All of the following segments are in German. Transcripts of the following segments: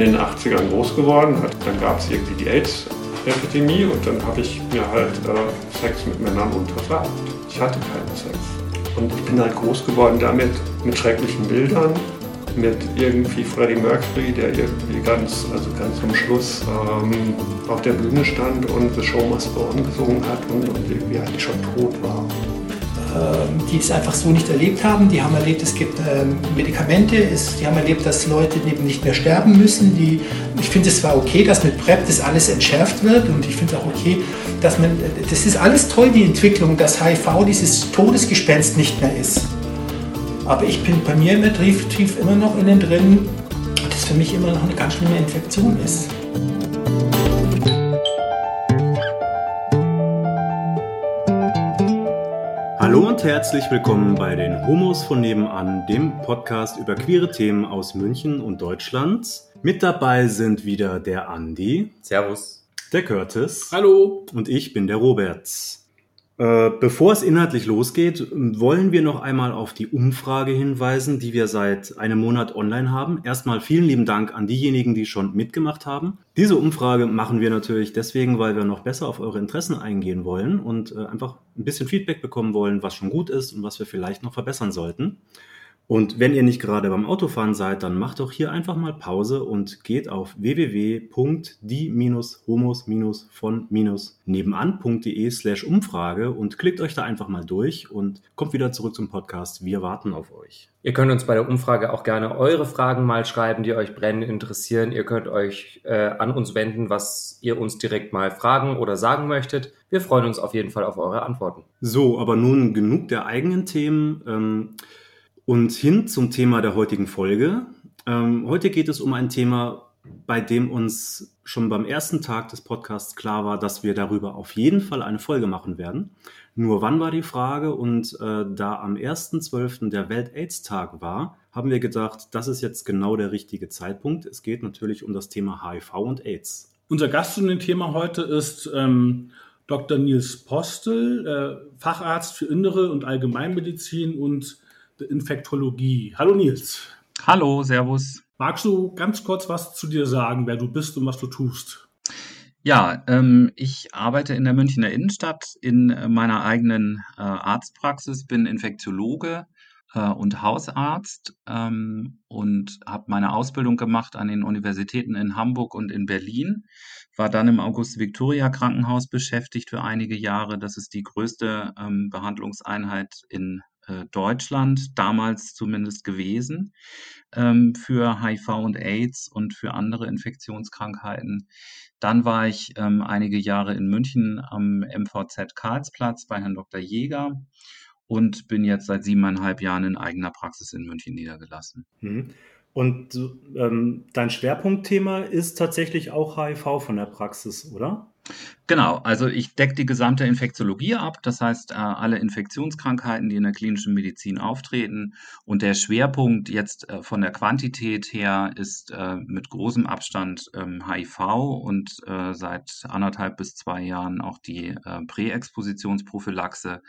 in den 80ern groß geworden, dann gab es irgendwie die AIDS-Epidemie und dann habe ich mir halt äh, Sex mit Männern untersagt. Ich hatte keinen Sex. Und ich bin halt groß geworden damit, mit schrecklichen Bildern, mit irgendwie Freddie Mercury, der irgendwie ganz, also ganz zum Schluss ähm, auf der Bühne stand und The Show Must Go On gesungen hat und, und irgendwie eigentlich schon tot war. Ähm, die es einfach so nicht erlebt haben. Die haben erlebt, es gibt ähm, Medikamente, die haben erlebt, dass Leute eben nicht mehr sterben müssen. Die, ich finde es zwar okay, dass mit PrEP das alles entschärft wird und ich finde es auch okay, dass man, das ist alles toll, die Entwicklung, dass HIV dieses Todesgespenst nicht mehr ist. Aber ich bin bei mir immer tief, tief immer noch innen drin, dass für mich immer noch eine ganz schlimme Infektion ist. Hallo und herzlich willkommen bei den Homos von nebenan, dem Podcast über queere Themen aus München und Deutschland. Mit dabei sind wieder der Andi. Servus. Der Curtis. Hallo. Und ich bin der Robert. Äh, bevor es inhaltlich losgeht, wollen wir noch einmal auf die Umfrage hinweisen, die wir seit einem Monat online haben. Erstmal vielen lieben Dank an diejenigen, die schon mitgemacht haben. Diese Umfrage machen wir natürlich deswegen, weil wir noch besser auf eure Interessen eingehen wollen und äh, einfach ein bisschen Feedback bekommen wollen, was schon gut ist und was wir vielleicht noch verbessern sollten. Und wenn ihr nicht gerade beim Autofahren seid, dann macht doch hier einfach mal Pause und geht auf www.die-homos-von-nebenan.de slash Umfrage und klickt euch da einfach mal durch und kommt wieder zurück zum Podcast. Wir warten auf euch. Ihr könnt uns bei der Umfrage auch gerne eure Fragen mal schreiben, die euch brennend interessieren. Ihr könnt euch äh, an uns wenden, was ihr uns direkt mal fragen oder sagen möchtet. Wir freuen uns auf jeden Fall auf eure Antworten. So, aber nun genug der eigenen Themen. Ähm, und hin zum Thema der heutigen Folge. Ähm, heute geht es um ein Thema, bei dem uns schon beim ersten Tag des Podcasts klar war, dass wir darüber auf jeden Fall eine Folge machen werden. Nur wann war die Frage? Und äh, da am 1.12. der Welt-AIDS-Tag war, haben wir gedacht, das ist jetzt genau der richtige Zeitpunkt. Es geht natürlich um das Thema HIV und AIDS. Unser Gast zu dem Thema heute ist ähm, Dr. Nils Postel, äh, Facharzt für Innere und Allgemeinmedizin und Infektologie. Hallo Nils. Hallo, Servus. Magst du ganz kurz was zu dir sagen, wer du bist und was du tust? Ja, ähm, ich arbeite in der Münchner Innenstadt in meiner eigenen äh, Arztpraxis, bin Infektiologe äh, und Hausarzt ähm, und habe meine Ausbildung gemacht an den Universitäten in Hamburg und in Berlin. War dann im August-Victoria-Krankenhaus beschäftigt für einige Jahre. Das ist die größte ähm, Behandlungseinheit in äh, Deutschland damals zumindest gewesen ähm, für HIV und AIDS und für andere Infektionskrankheiten. Dann war ich ähm, einige Jahre in München am MVZ Karlsplatz bei Herrn Dr. Jäger und bin jetzt seit siebeneinhalb Jahren in eigener Praxis in München niedergelassen. Mhm. Und ähm, dein Schwerpunktthema ist tatsächlich auch HIV von der Praxis, oder? Genau, also ich decke die gesamte Infektiologie ab, das heißt äh, alle Infektionskrankheiten, die in der klinischen Medizin auftreten. Und der Schwerpunkt jetzt äh, von der Quantität her ist äh, mit großem Abstand ähm, HIV und äh, seit anderthalb bis zwei Jahren auch die Präexpositionsprophylaxe.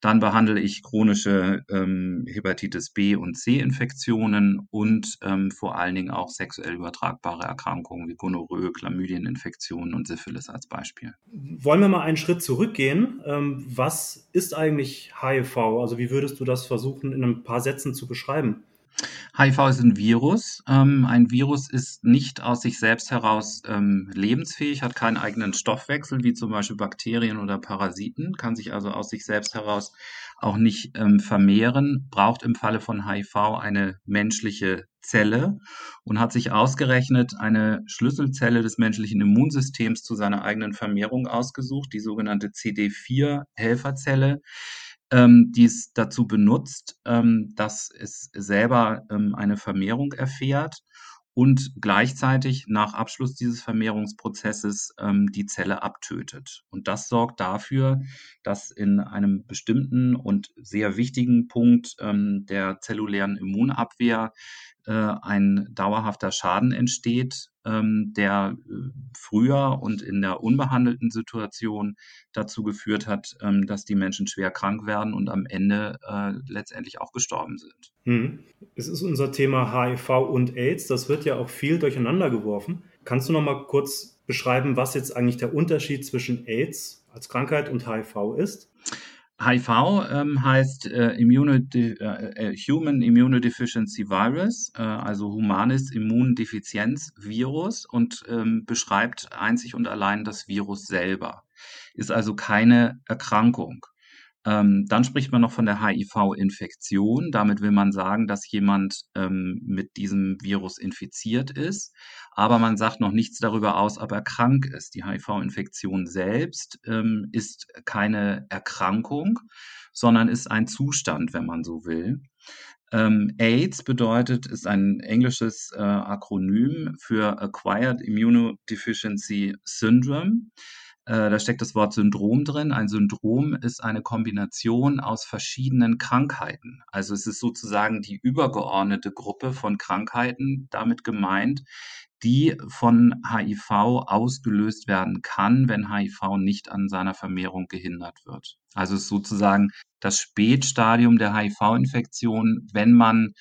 Dann behandle ich chronische ähm, Hepatitis B und C-Infektionen und ähm, vor allen Dingen auch sexuell übertragbare Erkrankungen wie Gonorrhoe, Chlamydieninfektionen und Syphilis als Beispiel. Wollen wir mal einen Schritt zurückgehen? Ähm, was ist eigentlich HIV? Also wie würdest du das versuchen, in ein paar Sätzen zu beschreiben? HIV ist ein Virus. Ähm, ein Virus ist nicht aus sich selbst heraus ähm, lebensfähig, hat keinen eigenen Stoffwechsel, wie zum Beispiel Bakterien oder Parasiten, kann sich also aus sich selbst heraus auch nicht ähm, vermehren, braucht im Falle von HIV eine menschliche Zelle und hat sich ausgerechnet eine Schlüsselzelle des menschlichen Immunsystems zu seiner eigenen Vermehrung ausgesucht, die sogenannte CD4-Helferzelle ähm, die es dazu benutzt, ähm, dass es selber ähm, eine Vermehrung erfährt und gleichzeitig nach Abschluss dieses Vermehrungsprozesses ähm, die Zelle abtötet. Und das sorgt dafür, dass in einem bestimmten und sehr wichtigen Punkt ähm, der zellulären Immunabwehr äh, ein dauerhafter Schaden entsteht, der äh, früher und in der unbehandelten Situation dazu geführt hat, ähm, dass die Menschen schwer krank werden und am Ende äh, letztendlich auch gestorben sind. Hm. Es ist unser Thema HIV und AIDS. Das wird ja auch viel durcheinander geworfen. Kannst du noch mal kurz beschreiben, was jetzt eigentlich der Unterschied zwischen AIDS als Krankheit und HIV ist? HIV ähm, heißt äh, Immunode äh, äh, Human Immunodeficiency Virus, äh, also humanes Immundefizienzvirus und ähm, beschreibt einzig und allein das Virus selber. Ist also keine Erkrankung. Ähm, dann spricht man noch von der HIV-Infektion. Damit will man sagen, dass jemand ähm, mit diesem Virus infiziert ist. Aber man sagt noch nichts darüber aus, ob er krank ist. Die HIV-Infektion selbst ähm, ist keine Erkrankung, sondern ist ein Zustand, wenn man so will. Ähm, AIDS bedeutet, ist ein englisches äh, Akronym für Acquired Immunodeficiency Syndrome. Äh, da steckt das Wort Syndrom drin. Ein Syndrom ist eine Kombination aus verschiedenen Krankheiten. Also es ist sozusagen die übergeordnete Gruppe von Krankheiten damit gemeint, die von HIV ausgelöst werden kann, wenn HIV nicht an seiner Vermehrung gehindert wird. Also es ist sozusagen das Spätstadium der HIV-Infektion, wenn man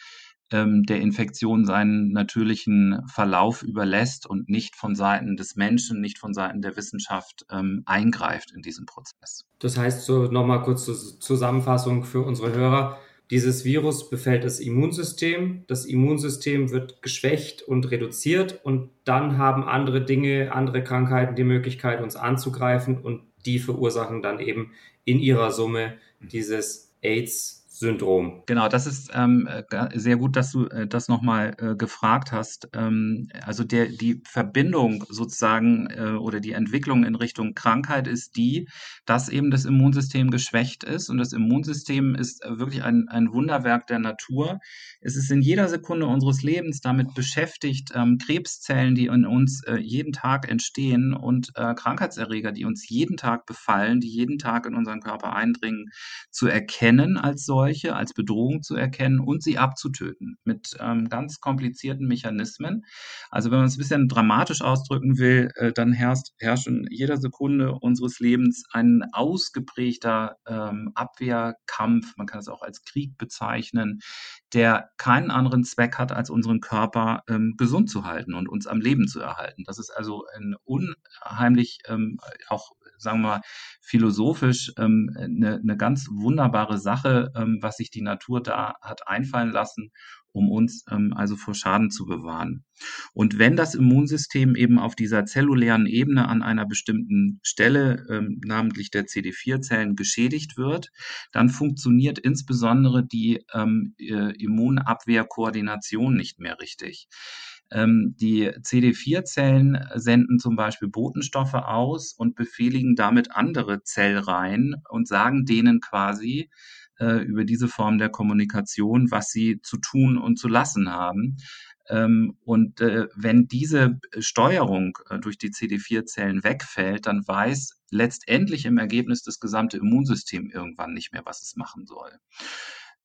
ähm, der Infektion seinen natürlichen Verlauf überlässt und nicht von Seiten des Menschen, nicht von Seiten der Wissenschaft ähm, eingreift in diesen Prozess. Das heißt, so nochmal kurz zur Zusammenfassung für unsere Hörer. Dieses Virus befällt das Immunsystem. Das Immunsystem wird geschwächt und reduziert und dann haben andere Dinge, andere Krankheiten die Möglichkeit, uns anzugreifen und die verursachen dann eben in ihrer Summe dieses AIDS Syndrom. Genau, das ist ähm, äh, sehr gut, dass du äh, das nochmal äh, gefragt hast. Ähm, also der, die Verbindung sozusagen äh, oder die Entwicklung in Richtung Krankheit ist die, dass eben das Immunsystem geschwächt ist und das Immunsystem ist äh, wirklich ein, ein Wunderwerk der Natur. Es ist in jeder Sekunde unseres Lebens damit beschäftigt, ähm, Krebszellen, die in uns äh, jeden Tag entstehen und Krankheitserreger, die uns jeden Tag befallen, die jeden Tag in unseren Körper eindringen, zu erkennen als solche Seuche als Bedrohung zu erkennen und sie abzutöten mit ähm, ganz komplizierten Mechanismen. Also wenn man es ein bisschen dramatisch ausdrücken will, äh, dann herrscht, herrscht in jeder Sekunde unseres Lebens ein ausgeprägter ähm, Abwehrkampf, man kann es auch als Krieg bezeichnen, der keinen anderen Zweck hat, als unseren Körper ähm, gesund zu halten und uns am Leben zu erhalten. Das ist also ein unheimlich ähm, auch sagen wir mal, philosophisch ähm, eine, eine ganz wunderbare Sache, ähm, was sich die Natur da hat einfallen lassen, um uns ähm, also vor Schaden zu bewahren. Und wenn das Immunsystem eben auf dieser zellulären Ebene an einer bestimmten Stelle, ähm, namentlich der CD4-Zellen, geschädigt wird, dann funktioniert insbesondere die ähm, äh, Immunabwehrkoordination nicht mehr richtig. Ähm, die CD4-Zellen senden zum Beispiel Botenstoffe aus und befehligen damit andere Zellreihen und sagen denen quasi äh, über diese Form der Kommunikation, was sie zu tun und zu lassen haben. Ähm, und äh, wenn diese Steuerung äh, durch die CD4-Zellen wegfällt, dann weiß letztendlich im Ergebnis das gesamte Immunsystem irgendwann nicht mehr, was es machen soll.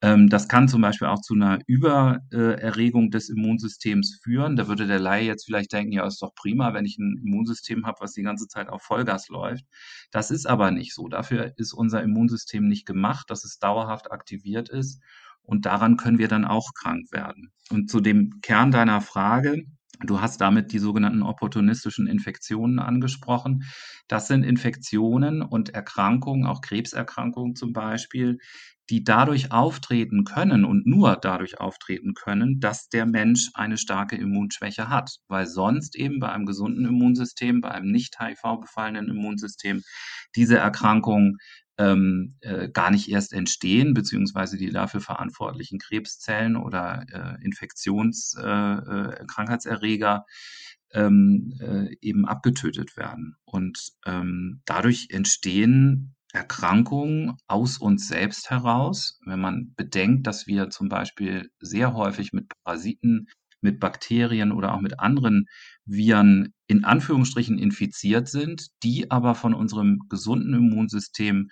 Ähm, das kann zum Beispiel auch zu einer Übererregung des Immunsystems führen. Da würde der Laie jetzt vielleicht denken, ja, ist doch prima, wenn ich ein Immunsystem habe, was die ganze Zeit auf Vollgas läuft. Das ist aber nicht so. Dafür ist unser Immunsystem nicht gemacht, dass es dauerhaft aktiviert ist. Und daran können wir dann auch krank werden. Und zu dem Kern deiner Frage, Du hast damit die sogenannten opportunistischen Infektionen angesprochen. Das sind Infektionen und Erkrankungen, auch Krebserkrankungen zum Beispiel, die dadurch auftreten können und nur dadurch auftreten können, dass der Mensch eine starke Immunschwäche hat, weil sonst eben bei einem gesunden Immunsystem, bei einem nicht HIV-befallenen Immunsystem diese Erkrankungen ähm, äh, gar nicht erst entstehen, beziehungsweise die dafür verantwortlichen Krebszellen oder äh, Infektionskrankheitserreger äh, äh ähm, äh, eben abgetötet werden. Und ähm, dadurch entstehen Erkrankungen aus uns selbst heraus. Wenn man bedenkt, dass wir zum Beispiel sehr häufig mit Parasiten, mit Bakterien oder auch mit anderen Viren in Anführungsstrichen infiziert sind, die aber von unserem gesunden Immunsystem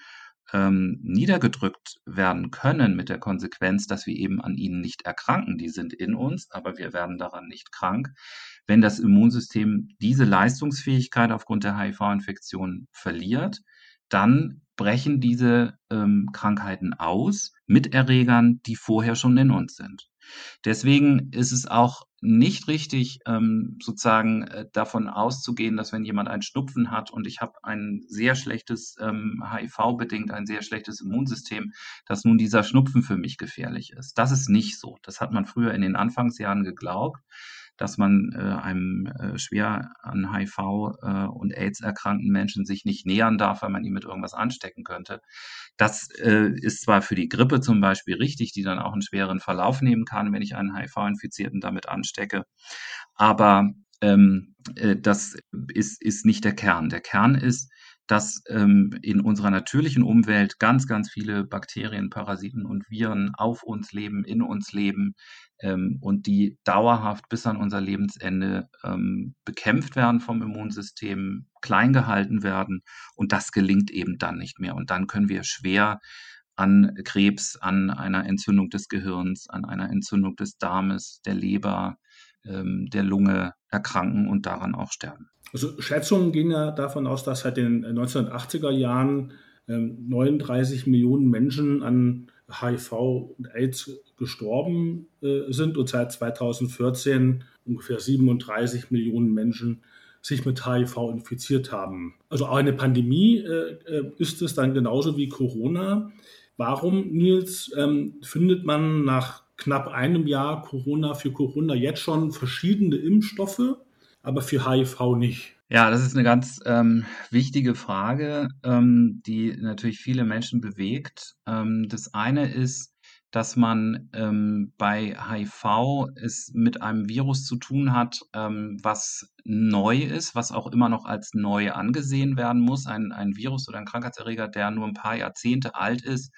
ähm, niedergedrückt werden können mit der Konsequenz, dass wir eben an ihnen nicht erkranken. Die sind in uns, aber wir werden daran nicht krank. Wenn das Immunsystem diese Leistungsfähigkeit aufgrund der HIV-Infektion verliert, dann brechen diese ähm, Krankheiten aus mit Erregern, die vorher schon in uns sind. Deswegen ist es auch nicht richtig, ähm, sozusagen äh, davon auszugehen, dass wenn jemand einen Schnupfen hat und ich habe ein sehr schlechtes ähm, HIV-bedingt, ein sehr schlechtes Immunsystem, dass nun dieser Schnupfen für mich gefährlich ist. Das ist nicht so. Das hat man früher in den Anfangsjahren geglaubt dass man äh, einem äh, schwer an HIV äh, und AIDS erkrankten Menschen sich nicht nähern darf, weil man ihn mit irgendwas anstecken könnte. Das ist zwar für die Grippe zum Beispiel richtig, die dann auch einen schweren Verlauf nehmen kann, wenn ich einen HIV-Infizierten damit anstecke, aber ähm, äh, das ist, ist nicht der Kern. Der Kern ist, dass ähm, in unserer natürlichen Umwelt ganz, ganz viele Bakterien, Parasiten und Viren auf uns leben, in uns leben ähm, und die dauerhaft bis an unser Lebensende ähm, bekämpft werden vom Immunsystem, klein gehalten werden und das gelingt eben dann nicht mehr. Und dann können wir schwer an Krebs, an einer Entzündung des Gehirns, an einer Entzündung des Darmes, der Leber, ähm, der Lunge erkranken und daran auch sterben. Also Schätzungen gehen ja davon aus, dass seit den 1980er Jahren 39 ähm, Millionen Menschen an HIV und AIDS gestorben äh, sind und seit 2014 ungefähr 37 Millionen Menschen sich mit HIV infiziert haben. Also auch eine Pandemie äh, äh, ist es dann genauso wie Corona. Warum, Nils, ähm, findet man nach knapp einem Jahr Corona für Corona jetzt schon verschiedene Impfstoffe, aber für HIV nicht? Ja, das ist eine ganz ähm, wichtige Frage, ähm, die natürlich viele Menschen bewegt. Ähm, das eine ist, dass man ähm, bei HIV es mit einem Virus zu tun hat, ähm, was neu ist, was auch immer noch als neu angesehen werden muss. Ein, ein Virus oder ein Krankheitserreger, der nur ein paar Jahrzehnte alt ist,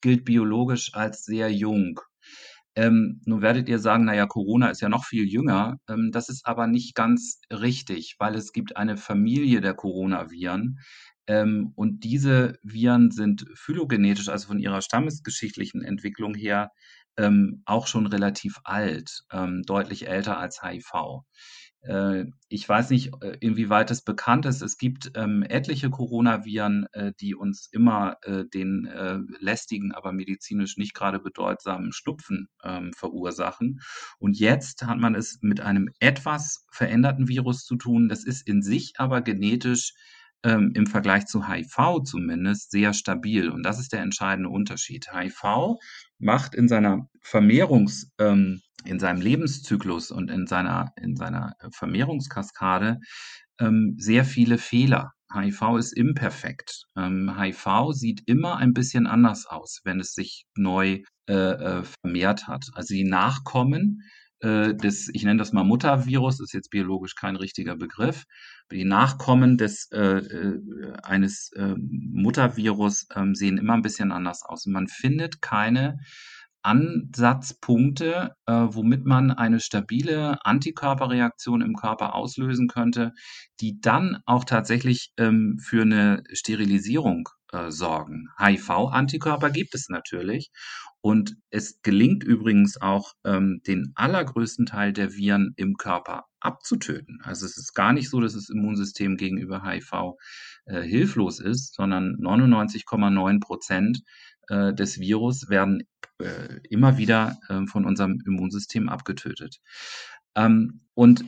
gilt biologisch als sehr jung. Ähm, nun werdet ihr sagen, naja, Corona ist ja noch viel jünger. Ähm, das ist aber nicht ganz richtig, weil es gibt eine Familie der Coronaviren. Ähm, und diese Viren sind phylogenetisch, also von ihrer stammesgeschichtlichen Entwicklung her, ähm, auch schon relativ alt, ähm, deutlich älter als HIV. Äh, ich weiß nicht, äh, inwieweit es bekannt ist. Es gibt ähm, etliche Coronaviren, äh, die uns immer äh, den äh, lästigen, aber medizinisch nicht gerade bedeutsamen Schnupfen ähm, verursachen. Und jetzt hat man es mit einem etwas veränderten Virus zu tun. Das ist in sich aber genetisch ähm, im Vergleich zu HIV zumindest sehr stabil. Und das ist der entscheidende Unterschied. HIV macht in seiner Vermehrungs, ähm, in seinem Lebenszyklus und in seiner, in seiner Vermehrungskaskade ähm, sehr viele Fehler. HIV ist imperfekt. Ähm, HIV sieht immer ein bisschen anders aus, wenn es sich neu äh, äh, vermehrt hat. Also die Nachkommen äh, des, ich nenne das mal Muttervirus, ist jetzt biologisch kein richtiger Begriff, die Nachkommen des, äh, äh, eines äh, Muttervirus äh, sehen immer ein bisschen anders aus. Und man findet keine Ansatzpunkte, äh, womit man eine stabile Antikörperreaktion im Körper auslösen könnte, die dann auch tatsächlich ähm, für eine Sterilisierung äh, sorgen. HIV-Antikörper gibt es natürlich und es gelingt übrigens auch, ähm, den allergrößten Teil der Viren im Körper abzutöten. Also es ist gar nicht so, dass das Immunsystem gegenüber HIV äh, hilflos ist, sondern 99,9 Prozent äh, des Virus werden äh, immer wieder äh, von unserem Immunsystem abgetötet. Ähm, und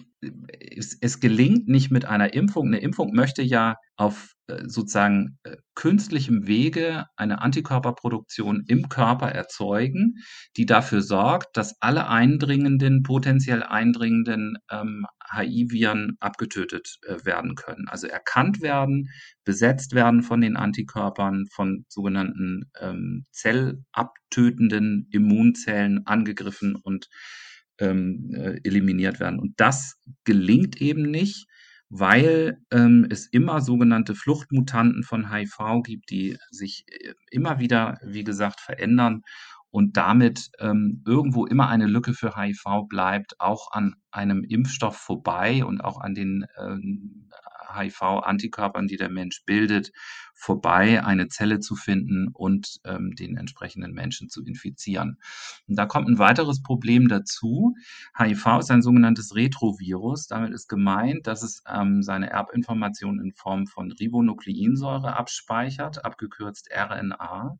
es, es, gelingt nicht mit einer Impfung. Eine Impfung möchte ja auf sozusagen äh, künstlichem Wege eine Antikörperproduktion im Körper erzeugen, die dafür sorgt, dass alle eindringenden, potenziell eindringenden ähm, HI-Viren abgetötet äh, werden können. Also erkannt werden, besetzt werden von den Antikörpern, von sogenannten ähm, zellabtötenden Immunzellen angegriffen und ähm, äh, eliminiert werden. Und das gelingt eben nicht, weil ähm, es immer sogenannte Fluchtmutanten von HIV gibt, die sich äh, immer wieder, wie gesagt, verändern und damit ähm, irgendwo immer eine Lücke für HIV bleibt, auch an einem Impfstoff vorbei und auch an den ähm, HIV-Antikörpern, die der Mensch bildet, vorbei eine Zelle zu finden und ähm, den entsprechenden Menschen zu infizieren. Und da kommt ein weiteres Problem dazu. HIV ist ein sogenanntes Retrovirus. Damit ist gemeint, dass es ähm, seine Erbinformationen in Form von Ribonukleinsäure abspeichert, abgekürzt RNA.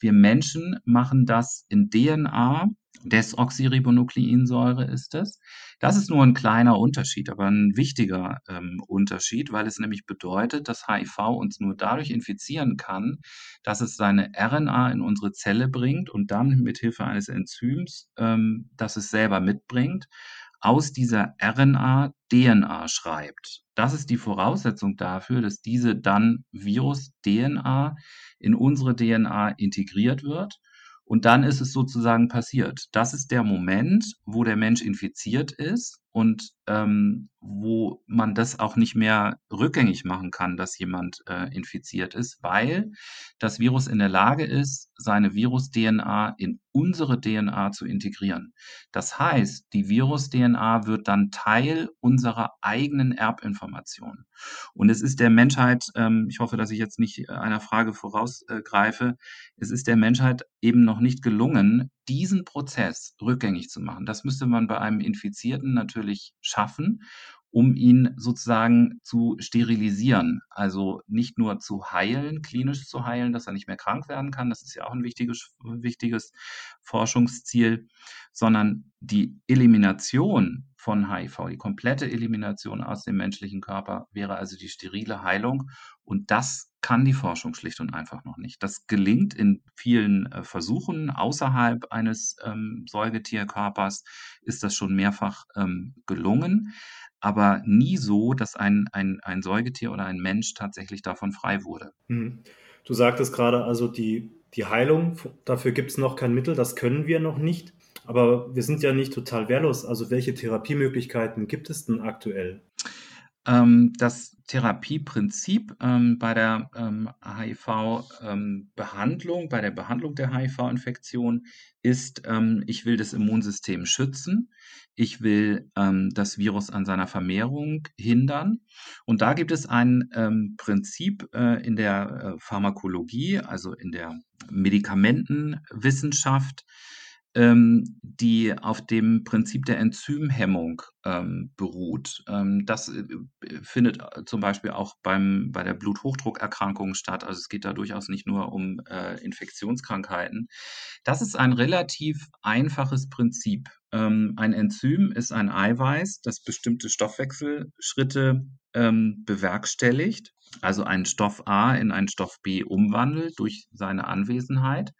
Wir Menschen machen das in DNA Desoxyribonukleinsäure ist es. Das ist nur ein kleiner Unterschied, aber ein wichtiger ähm, Unterschied, weil es nämlich bedeutet, dass HIV uns nur dadurch infizieren kann, dass es seine RNA in unsere Zelle bringt und dann mit Hilfe eines Enzyms, ähm, das es selber mitbringt, aus dieser RNA DNA schreibt. Das ist die Voraussetzung dafür, dass diese dann Virus-DNA in unsere DNA integriert wird und dann ist es sozusagen passiert. Das ist der Moment, wo der Mensch infiziert ist und ähm, wo man das auch nicht mehr rückgängig machen kann, dass jemand äh, infiziert ist, weil das Virus in der Lage ist, seine Virus-DNA in unsere DNA zu integrieren. Das heißt, die Virus-DNA wird dann Teil unserer eigenen Erbinformation. Und es ist der Menschheit, ähm, ich hoffe, dass ich jetzt nicht einer Frage vorausgreife, äh, es ist der Menschheit eben noch nicht gelungen, diesen Prozess rückgängig zu machen. Das müsste man bei einem Infizierten natürlich schaffen, um ihn sozusagen zu sterilisieren. Also nicht nur zu heilen, klinisch zu heilen, dass er nicht mehr krank werden kann, das ist ja auch ein wichtiges, wichtiges Forschungsziel, sondern die Elimination von HIV, die komplette Elimination aus dem menschlichen Körper wäre also die sterile Heilung. Und das kann die Forschung schlicht und einfach noch nicht. Das gelingt in vielen äh, Versuchen außerhalb eines ähm, Säugetierkörpers, ist das schon mehrfach ähm, gelungen, aber nie so, dass ein, ein, ein Säugetier oder ein Mensch tatsächlich davon frei wurde. Hm. Du sagtest gerade also, die, die Heilung, dafür gibt es noch kein Mittel, das können wir noch nicht. Aber wir sind ja nicht total wehrlos. Also welche Therapiemöglichkeiten gibt es denn aktuell? Ähm, das Therapieprinzip ähm, bei der HIV-Behandlung, ähm, bei der Behandlung der HIV-Infektion ist, ich will das Immunsystem schützen, ich will das Virus an seiner Vermehrung hindern. Und da gibt es ein Prinzip äh, in der äh, Pharmakologie, also in der Medikamentenwissenschaft, ähm, die auf dem Prinzip der Enzymhemmung ähm, beruht. Ähm, das äh, findet äh, zum Beispiel auch beim, bei der Bluthochdruckerkrankung statt. Also es geht da durchaus nicht nur um äh, Infektionskrankheiten. Das ist ein relativ einfaches Prinzip. Ähm, ein Enzym ist ein Eiweiß, das bestimmte Stoffwechselschritte ähm, bewerkstelligt also einen Stoff A in einen Stoff B umwandelt durch seine Anwesenheit.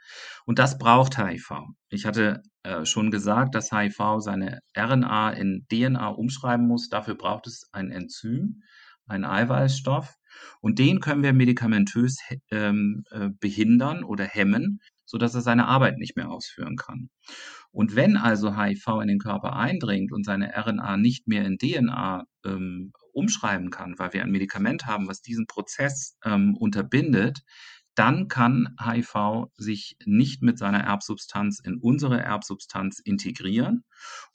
Und das braucht HIV. Ich hatte äh, schon gesagt, dass HIV seine RNA in DNA umschreiben muss. Dafür braucht es ein Enzym, einen Eiweißstoff. Und den können wir medikamentös ähm, äh, behindern oder hemmen, sodass er seine Arbeit nicht mehr ausführen kann. Und wenn also HIV in den Körper eindringt und seine RNA nicht mehr in DNA ähm, umschreiben kann, weil wir ein Medikament haben, was diesen Prozess ähm, unterbindet, dann kann HIV sich nicht mit seiner Erbsubstanz in unsere Erbsubstanz integrieren.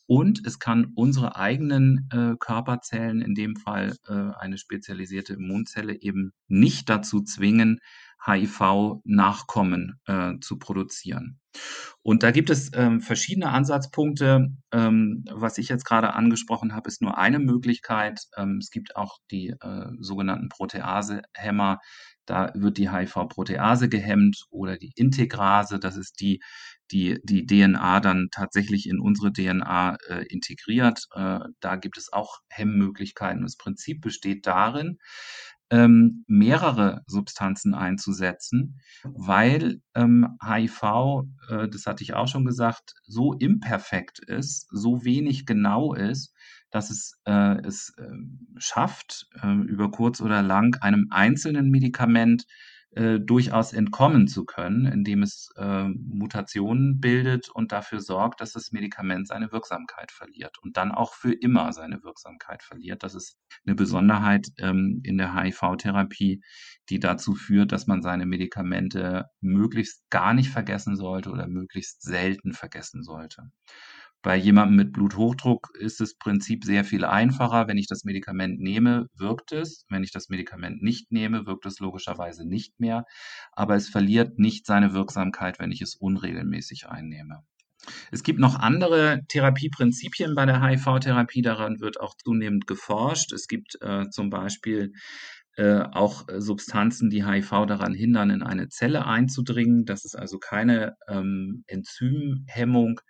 Und es kann unsere eigenen äh, Körperzellen, in dem Fall äh, eine spezialisierte Immunzelle, eben nicht dazu zwingen, HIV-Nachkommen äh, zu produzieren. Und da gibt es ähm, verschiedene Ansatzpunkte. Ähm, was ich jetzt gerade angesprochen habe, ist nur eine Möglichkeit. Ähm, es gibt auch die äh, sogenannten Proteasehämmer. Da wird die HIV-Protease gehemmt oder die Integrase. Das ist die, die die DNA dann tatsächlich in unsere DNA äh, integriert. Äh, da gibt es auch Hemmmöglichkeiten. Das Prinzip besteht darin, ähm, mehrere Substanzen einzusetzen, weil ähm, HIV, äh, das hatte ich auch schon gesagt, so imperfekt ist, so wenig genau ist, dass es äh, es äh, schafft, über kurz oder lang einem einzelnen Medikament äh, durchaus entkommen zu können, indem es äh, Mutationen bildet und dafür sorgt, dass das Medikament seine Wirksamkeit verliert und dann auch für immer seine Wirksamkeit verliert. Das ist eine Besonderheit ähm, in der HIV-Therapie, die dazu führt, dass man seine Medikamente möglichst gar nicht vergessen sollte oder möglichst selten vergessen sollte. Bei jemandem mit Bluthochdruck ist das Prinzip sehr viel einfacher. Wenn ich das Medikament nehme, wirkt es. Wenn ich das Medikament nicht nehme, wirkt es logischerweise nicht mehr. Aber es verliert nicht seine Wirksamkeit, wenn ich es unregelmäßig einnehme. Es gibt noch andere Therapieprinzipien bei der HIV-Therapie, daran wird auch zunehmend geforscht. Es gibt äh, zum Beispiel äh, auch Substanzen, die HIV daran hindern, in eine Zelle einzudringen. Das ist also keine ähm, Enzymhemmung,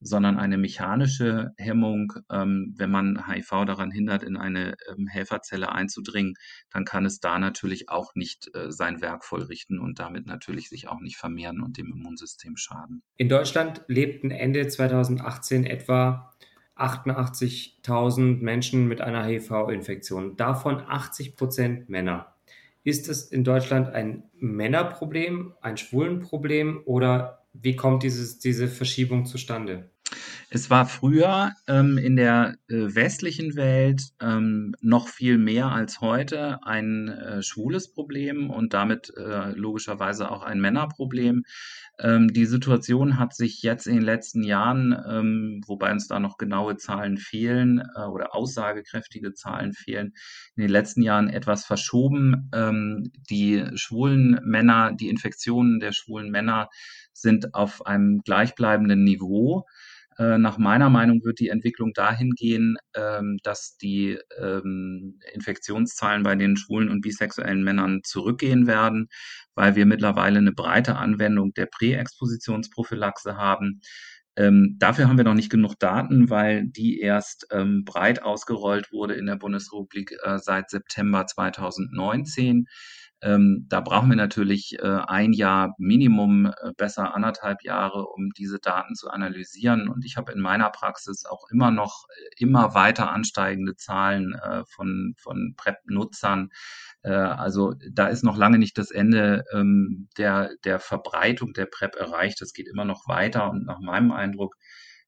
sondern eine mechanische Hemmung. Ähm, wenn man HIV daran hindert, in eine ähm, Helferzelle einzudringen, dann kann es da natürlich auch nicht äh, sein Werk vollrichten und damit natürlich sich auch nicht vermehren und dem Immunsystem schaden. In Deutschland lebten Ende 2018 etwa 88.000 Menschen mit einer HIV-Infektion, davon 80 Prozent Männer. Ist es in Deutschland ein Männerproblem, ein Schwulenproblem oder wie kommt dieses, diese Verschiebung zustande? Es war früher ähm, in der äh, westlichen Welt ähm, noch viel mehr als heute ein äh, schwules Problem und damit äh, logischerweise auch ein Männerproblem. Ähm, die Situation hat sich jetzt in den letzten Jahren, ähm, wobei uns da noch genaue Zahlen fehlen äh, oder aussagekräftige Zahlen fehlen, in den letzten Jahren etwas verschoben. Ähm, die schwulen Männer, die Infektionen der schwulen Männer sind auf einem gleichbleibenden Niveau. Äh, nach meiner Meinung wird die Entwicklung dahin gehen, ähm, dass die ähm, Infektionszahlen bei den schwulen und bisexuellen Männern zurückgehen werden, weil wir mittlerweile eine breite Anwendung der Präexpositionsprophylaxe haben. Ähm, dafür haben wir noch nicht genug Daten, weil die erst ähm, breit ausgerollt wurde in der Bundesrepublik äh, seit September 2019. Ähm, da brauchen wir natürlich äh, ein Jahr Minimum, äh, besser anderthalb Jahre, um diese Daten zu analysieren. Und ich habe in meiner Praxis auch immer noch äh, immer weiter ansteigende Zahlen äh, von, von PrEP-Nutzern. Äh, also da ist noch lange nicht das Ende ähm, der, der Verbreitung der PrEP erreicht. Das geht immer noch weiter. Und nach meinem Eindruck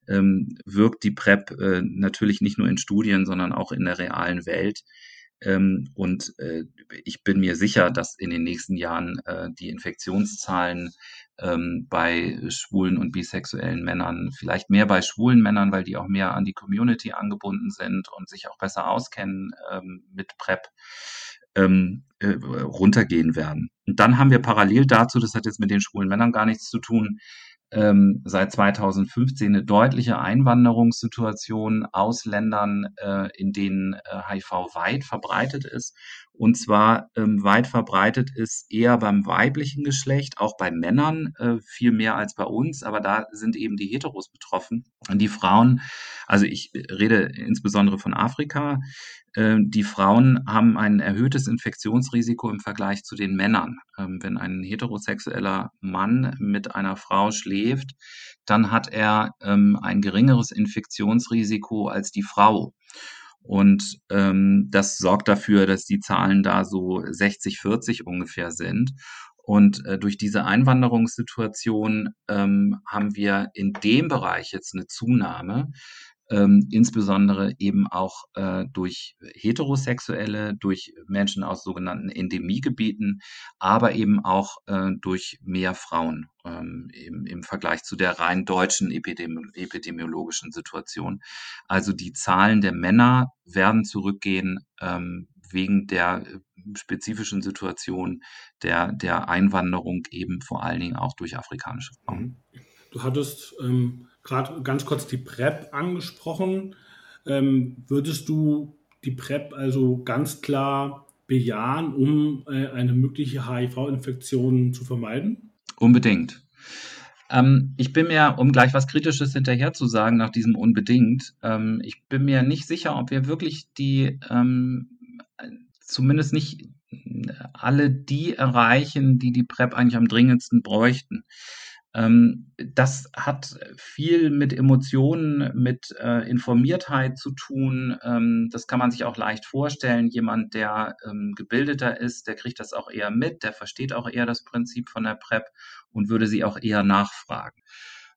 ähm, wirkt die PrEP äh, natürlich nicht nur in Studien, sondern auch in der realen Welt. Ähm, und äh, ich bin mir sicher, dass in den nächsten Jahren äh, die Infektionszahlen ähm, bei schwulen und bisexuellen Männern, vielleicht mehr bei schwulen Männern, weil die auch mehr an die Community angebunden sind und sich auch besser auskennen ähm, mit PrEP, ähm, äh, runtergehen werden. Und dann haben wir parallel dazu, das hat jetzt mit den schwulen Männern gar nichts zu tun, ähm, seit 2015 eine deutliche Einwanderungssituation aus Ländern, äh, in denen äh, HIV weit verbreitet ist. Und zwar ähm, weit verbreitet ist eher beim weiblichen Geschlecht, auch bei Männern äh, viel mehr als bei uns, aber da sind eben die Heteros betroffen. Und die Frauen, also ich rede insbesondere von Afrika, äh, die Frauen haben ein erhöhtes Infektionsrisiko im Vergleich zu den Männern. Ähm, wenn ein heterosexueller Mann mit einer Frau schläft, dann hat er ähm, ein geringeres Infektionsrisiko als die Frau. Und ähm, das sorgt dafür, dass die Zahlen da so 60, 40 ungefähr sind. Und äh, durch diese Einwanderungssituation ähm, haben wir in dem Bereich jetzt eine Zunahme ähm, insbesondere eben auch äh, durch Heterosexuelle, durch Menschen aus sogenannten Endemiegebieten, aber eben auch äh, durch mehr Frauen ähm, im, im Vergleich zu der rein deutschen Epidemi epidemiologischen Situation. Also die Zahlen der Männer werden zurückgehen ähm, wegen der äh, spezifischen Situation der, der Einwanderung eben vor allen Dingen auch durch afrikanische Frauen. Du hattest ähm, gerade ganz kurz die PrEP angesprochen. Ähm, würdest du die PrEP also ganz klar bejahen, um äh, eine mögliche HIV-Infektion zu vermeiden? Unbedingt. Ähm, ich bin mir, um gleich was Kritisches hinterher zu sagen, nach diesem unbedingt, ähm, ich bin mir nicht sicher, ob wir wirklich die, ähm, zumindest nicht alle die erreichen, die die PrEP eigentlich am dringendsten bräuchten. Ähm, das hat viel mit Emotionen, mit äh, Informiertheit zu tun. Ähm, das kann man sich auch leicht vorstellen. Jemand, der ähm, gebildeter ist, der kriegt das auch eher mit, der versteht auch eher das Prinzip von der PrEP und würde sie auch eher nachfragen.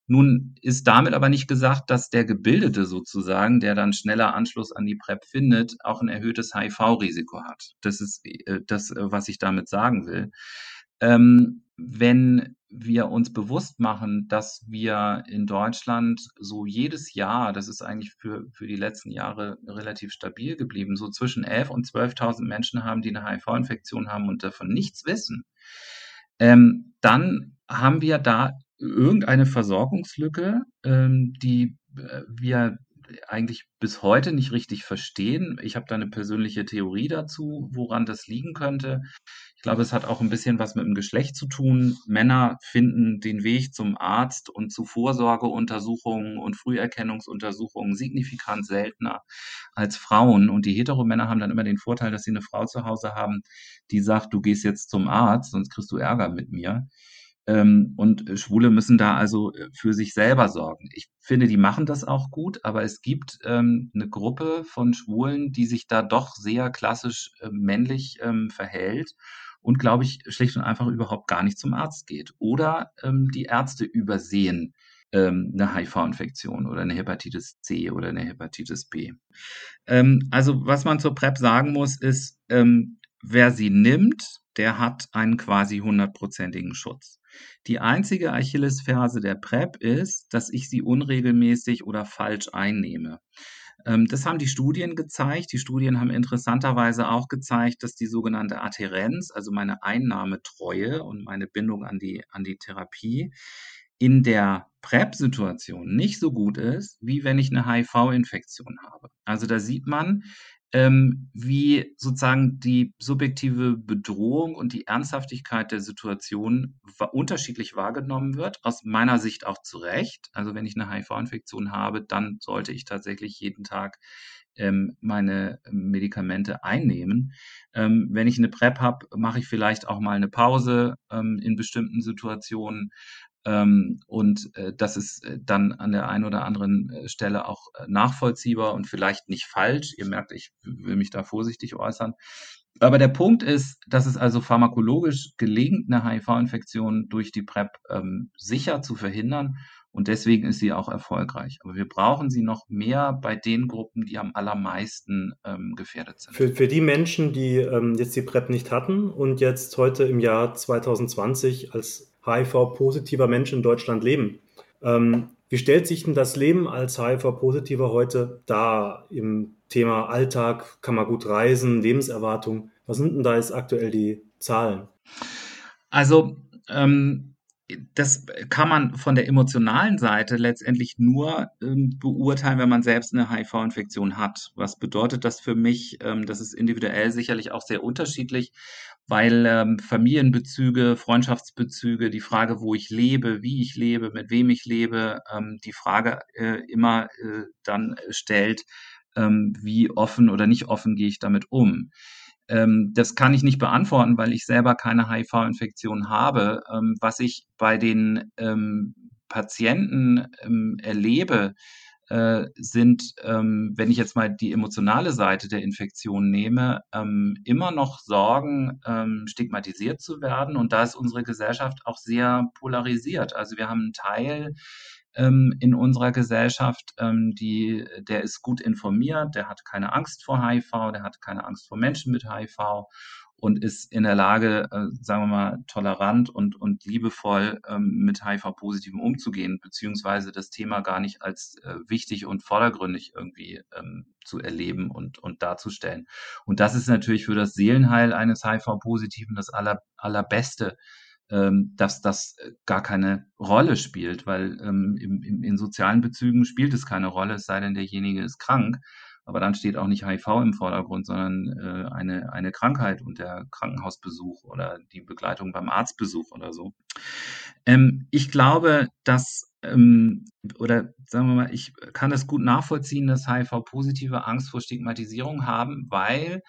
Nun ist damit aber nicht gesagt, dass der Gebildete sozusagen, der dann schneller Anschluss an die PrEP findet, auch ein erhöhtes HIV-Risiko hat. Das ist äh, das, was ich damit sagen will. Ähm, wenn wir uns bewusst machen, dass wir in Deutschland so jedes Jahr, das ist eigentlich für, für die letzten Jahre relativ stabil geblieben, so zwischen 11.000 und 12.000 Menschen haben, die eine HIV-Infektion haben und davon nichts wissen, ähm, dann haben wir da irgendeine Versorgungslücke, ähm, die äh, wir eigentlich bis heute nicht richtig verstehen. Ich habe da eine persönliche Theorie dazu, woran das liegen könnte. Ich glaube, es hat auch ein bisschen was mit dem Geschlecht zu tun. Männer finden den Weg zum Arzt und zu Vorsorgeuntersuchungen und Früherkennungsuntersuchungen signifikant seltener als Frauen. Und die Heteromänner haben dann immer den Vorteil, dass sie eine Frau zu Hause haben, die sagt, du gehst jetzt zum Arzt, sonst kriegst du Ärger mit mir. Ähm, und Schwule müssen da also äh, für sich selber sorgen. Ich finde, die machen das auch gut, aber es gibt ähm, eine Gruppe von Schwulen, die sich da doch sehr klassisch äh, männlich ähm, verhält und, glaube ich, schlicht und einfach überhaupt gar nicht zum Arzt geht. Oder ähm, die Ärzte übersehen ähm, eine HIV-Infektion oder eine Hepatitis C oder eine Hepatitis B. Ähm, also was man zur PrEP sagen muss, ist, wer sie nimmt, der hat einen quasi hundertprozentigen Schutz. Die einzige Achillesferse der PrEP ist, dass ich sie unregelmäßig oder falsch einnehme. Ähm, das haben die Studien gezeigt. Die Studien haben interessanterweise auch gezeigt, dass die sogenannte Adherenz, also meine Einnahmetreue und meine Bindung an die, an die Therapie, in der PrEP-Situation nicht so gut ist, wie wenn ich eine HIV-Infektion habe. Also da sieht man, ähm, wie sozusagen die subjektive Bedrohung und die Ernsthaftigkeit der Situation unterschiedlich wahrgenommen wird. Aus meiner Sicht auch zu Recht. Also wenn ich eine HIV-Infektion habe, dann sollte ich tatsächlich jeden Tag ähm, meine Medikamente einnehmen. Ähm, wenn ich eine PrEP habe, mache ich vielleicht auch mal eine Pause ähm, in bestimmten Situationen. Ähm, und äh, das ist äh, dann an der einen oder anderen äh, Stelle auch äh, nachvollziehbar und vielleicht nicht falsch. Ihr merkt, ich will mich da vorsichtig äußern. Aber der Punkt ist, dass es also pharmakologisch gelingt, eine HIV-Infektion durch die PrEP ähm, sicher zu verhindern. Und deswegen ist sie auch erfolgreich. Aber wir brauchen sie noch mehr bei den Gruppen, die am allermeisten ähm, gefährdet sind. Für, für die Menschen, die ähm, jetzt die PrEP nicht hatten und jetzt heute im Jahr 2020 als HIV-positiver Mensch in Deutschland leben. Ähm, wie stellt sich denn das Leben als HIV-Positiver heute dar im Thema Alltag? Kann man gut reisen, Lebenserwartung? Was sind denn da jetzt aktuell die Zahlen? Also ähm, das kann man von der emotionalen Seite letztendlich nur ähm, beurteilen, wenn man selbst eine HIV-Infektion hat. Was bedeutet das für mich? Ähm, das ist individuell sicherlich auch sehr unterschiedlich, weil ähm, Familienbezüge, Freundschaftsbezüge, die Frage, wo ich lebe, wie ich lebe, mit wem ich lebe, ähm, die Frage äh, immer äh, dann stellt, ähm, wie offen oder nicht offen gehe ich damit um. Ähm, das kann ich nicht beantworten, weil ich selber keine HIV-Infektion habe. Ähm, was ich bei den ähm, Patienten ähm, erlebe, äh, sind, ähm, wenn ich jetzt mal die emotionale Seite der Infektion nehme, immer noch Sorgen, stigmatisiert zu werden. Und da ist unsere Gesellschaft auch sehr polarisiert. Also wir haben einen Teil, ähm, in unserer Gesellschaft, ähm, die, der ist gut informiert, der hat keine Angst vor HIV, der hat keine Angst vor Menschen mit HIV und ist in der Lage, äh, sagen wir mal, tolerant und, und liebevoll ähm, mit HIV-Positiven umzugehen, beziehungsweise das Thema gar nicht als äh, wichtig und vordergründig irgendwie ähm, zu erleben und, und darzustellen. Und das ist natürlich für das Seelenheil eines HIV-Positiven das aller, allerbeste, ähm, dass das äh, gar keine Rolle spielt, weil ähm, im, im, in sozialen Bezügen spielt es keine Rolle, es sei denn, derjenige ist krank. Aber dann steht auch nicht HIV im Vordergrund, sondern äh, eine, eine Krankheit und der Krankenhausbesuch oder die Begleitung beim Arztbesuch oder so. Ähm, ich glaube, dass ähm, oder sagen wir mal, ich kann es gut nachvollziehen, dass HIV-Positive Angst vor Stigmatisierung haben, weil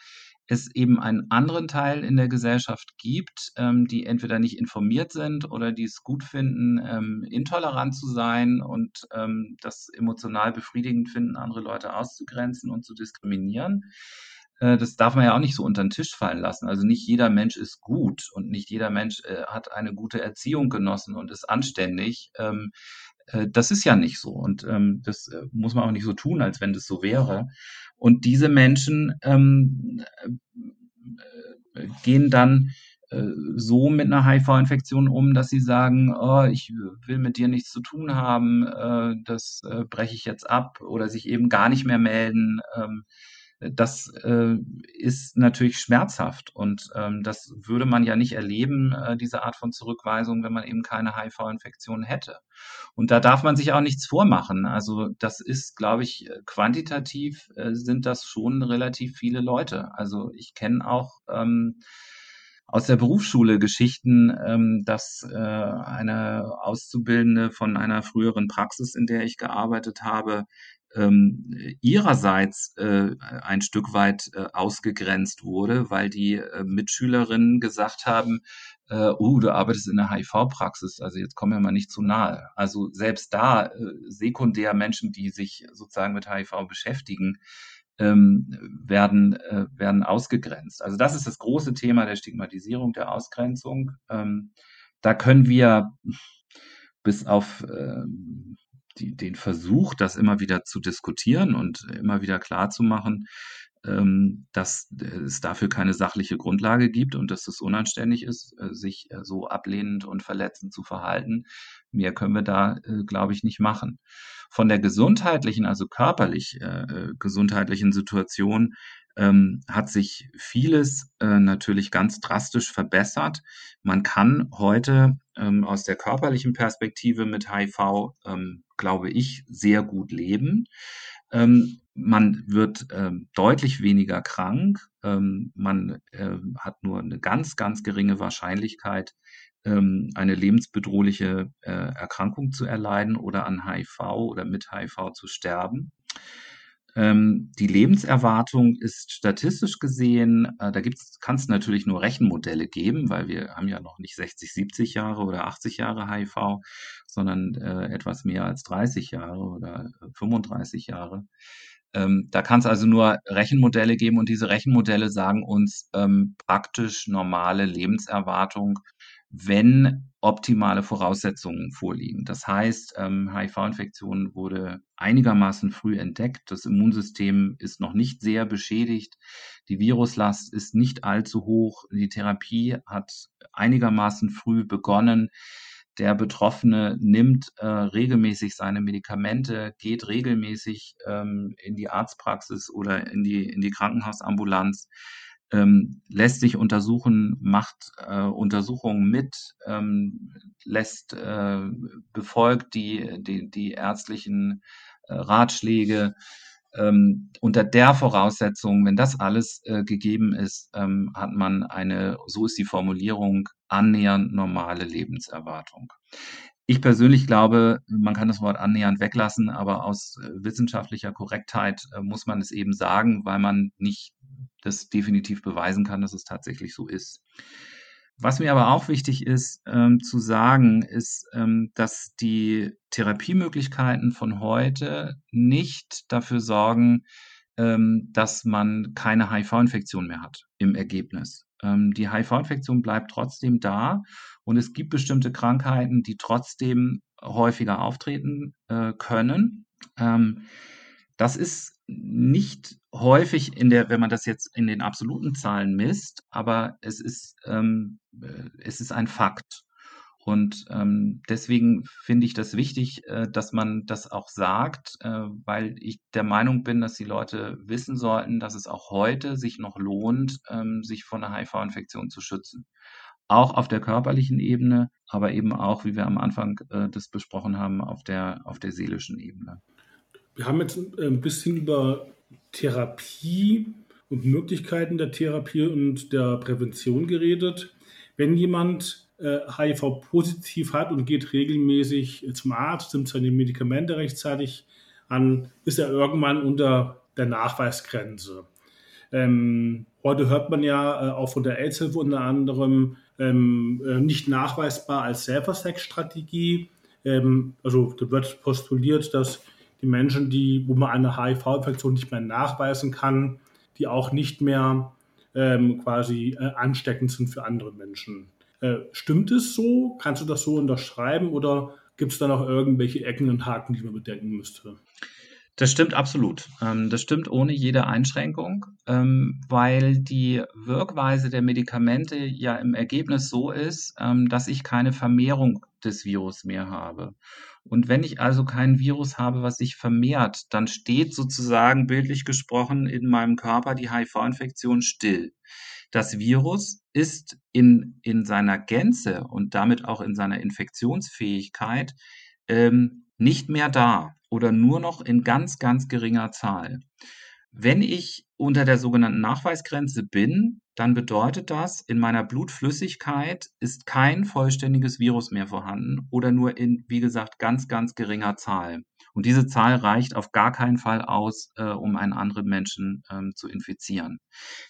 es eben einen anderen Teil in der Gesellschaft gibt, ähm, die entweder nicht informiert sind oder die es gut finden, ähm, intolerant zu sein und ähm, das emotional befriedigend finden, andere Leute auszugrenzen und zu diskriminieren. Äh, das darf man ja auch nicht so unter den Tisch fallen lassen. Also nicht jeder Mensch ist gut und nicht jeder Mensch äh, hat eine gute Erziehung genossen und ist anständig. Äh, das ist ja nicht so und ähm, das äh, muss man auch nicht so tun, als wenn das so wäre. Und diese Menschen ähm, äh, gehen dann so mit einer HIV-Infektion um, dass sie sagen, oh, ich will mit dir nichts zu tun haben, das breche ich jetzt ab oder sich eben gar nicht mehr melden. Ähm, das äh, ist natürlich schmerzhaft und ähm, das würde man ja nicht erleben, äh, diese Art von Zurückweisung, wenn man eben keine HIV-Infektion hätte. Und da darf man sich auch nichts vormachen. Also das ist, glaube ich, quantitativ äh, sind das schon relativ viele Leute. Also ich kenne auch ähm, aus der Berufsschule Geschichten, ähm, dass äh, eine Auszubildende von einer früheren Praxis, in der ich gearbeitet habe, ähm, ihrerseits äh, ein Stück weit äh, ausgegrenzt wurde, weil die äh, Mitschülerinnen gesagt haben, äh, oh, du arbeitest in der HIV-Praxis, also jetzt kommen wir mal nicht zu nahe. Also selbst da äh, sekundär Menschen, die sich sozusagen mit HIV beschäftigen, ähm, werden, äh, werden ausgegrenzt. Also das ist das große Thema der Stigmatisierung, der Ausgrenzung. Ähm, da können wir bis auf ähm, die, den Versuch, das immer wieder zu diskutieren und immer wieder klarzumachen, dass es dafür keine sachliche Grundlage gibt und dass es unanständig ist, äh, sich äh, so ablehnend und verletzend zu verhalten. Mehr können wir da, äh, glaube ich, nicht machen. Von der gesundheitlichen, also körperlich gesundheitlichen Situation ähm, hat sich vieles äh, natürlich ganz drastisch verbessert. Man kann heute ähm, aus der körperlichen Perspektive mit HIV, ähm, glaube ich, sehr gut leben. Ähm, man wird ähm, deutlich weniger krank. Ähm, man äh, hat nur eine ganz, ganz geringe Wahrscheinlichkeit, eine lebensbedrohliche äh, Erkrankung zu erleiden oder an HIV oder mit HIV zu sterben. Ähm, die Lebenserwartung ist statistisch gesehen, äh, da kann es natürlich nur Rechenmodelle geben, weil wir haben ja noch nicht 60, 70 Jahre oder 80 Jahre HIV, sondern äh, etwas mehr als 30 Jahre oder 35 Jahre. Ähm, da kann es also nur Rechenmodelle geben und diese Rechenmodelle sagen uns ähm, praktisch normale Lebenserwartung wenn optimale Voraussetzungen vorliegen. Das heißt, ähm, HIV-Infektion wurde einigermaßen früh entdeckt. Das Immunsystem ist noch nicht sehr beschädigt. Die Viruslast ist nicht allzu hoch. Die Therapie hat einigermaßen früh begonnen. Der Betroffene nimmt äh, regelmäßig seine Medikamente, geht regelmäßig ähm, in die Arztpraxis oder in die, in die Krankenhausambulanz ähm, lässt sich untersuchen, macht äh, Untersuchungen mit, ähm, lässt, äh, befolgt die, die, die ärztlichen äh, Ratschläge. Ähm, unter der Voraussetzung, wenn das alles äh, gegeben ist, ähm, hat man eine, so ist die Formulierung, annähernd normale Lebenserwartung. Ich persönlich glaube, man kann das Wort annähernd weglassen, aber aus äh, wissenschaftlicher Korrektheit äh, muss man es eben sagen, weil man nicht das definitiv beweisen kann, dass es tatsächlich so ist. Was mir aber auch wichtig ist ähm, zu sagen, ist, ähm, dass die Therapiemöglichkeiten von heute nicht dafür sorgen, ähm, dass man keine HIV-Infektion mehr hat im Ergebnis. Ähm, die HIV-Infektion bleibt trotzdem da und es gibt bestimmte Krankheiten, die trotzdem häufiger auftreten äh, können. Ähm, das ist nicht häufig in der, wenn man das jetzt in den absoluten Zahlen misst, aber es ist, ähm, äh, es ist ein Fakt. Und ähm, deswegen finde ich das wichtig, äh, dass man das auch sagt, äh, weil ich der Meinung bin, dass die Leute wissen sollten, dass es auch heute sich noch lohnt, ähm, sich vor einer HIV-Infektion zu schützen. Auch auf der körperlichen Ebene, aber eben auch, wie wir am Anfang äh, das besprochen haben, auf der, auf der seelischen Ebene. Wir haben jetzt äh, ein bisschen über Therapie und Möglichkeiten der Therapie und der Prävention geredet. Wenn jemand äh, HIV-positiv hat und geht regelmäßig zum Arzt, nimmt seine Medikamente rechtzeitig an, ist er irgendwann unter der Nachweisgrenze. Ähm, heute hört man ja äh, auch von der AIDS-Hilfe unter anderem ähm, äh, nicht nachweisbar als Self-Sex-Strategie. Ähm, also da wird postuliert, dass die Menschen, die, wo man eine HIV-Infektion nicht mehr nachweisen kann, die auch nicht mehr ähm, quasi äh, ansteckend sind für andere Menschen. Äh, stimmt es so? Kannst du das so unterschreiben oder gibt es da noch irgendwelche Ecken und Haken, die man bedenken müsste? Das stimmt absolut. Ähm, das stimmt ohne jede Einschränkung, ähm, weil die Wirkweise der Medikamente ja im Ergebnis so ist, ähm, dass ich keine Vermehrung des Virus mehr habe. Und wenn ich also kein Virus habe, was sich vermehrt, dann steht sozusagen bildlich gesprochen in meinem Körper die HIV-Infektion still. Das Virus ist in, in seiner Gänze und damit auch in seiner Infektionsfähigkeit ähm, nicht mehr da oder nur noch in ganz, ganz geringer Zahl. Wenn ich unter der sogenannten Nachweisgrenze bin, dann bedeutet das, in meiner Blutflüssigkeit ist kein vollständiges Virus mehr vorhanden oder nur in, wie gesagt, ganz, ganz geringer Zahl. Und diese Zahl reicht auf gar keinen Fall aus, äh, um einen anderen Menschen ähm, zu infizieren.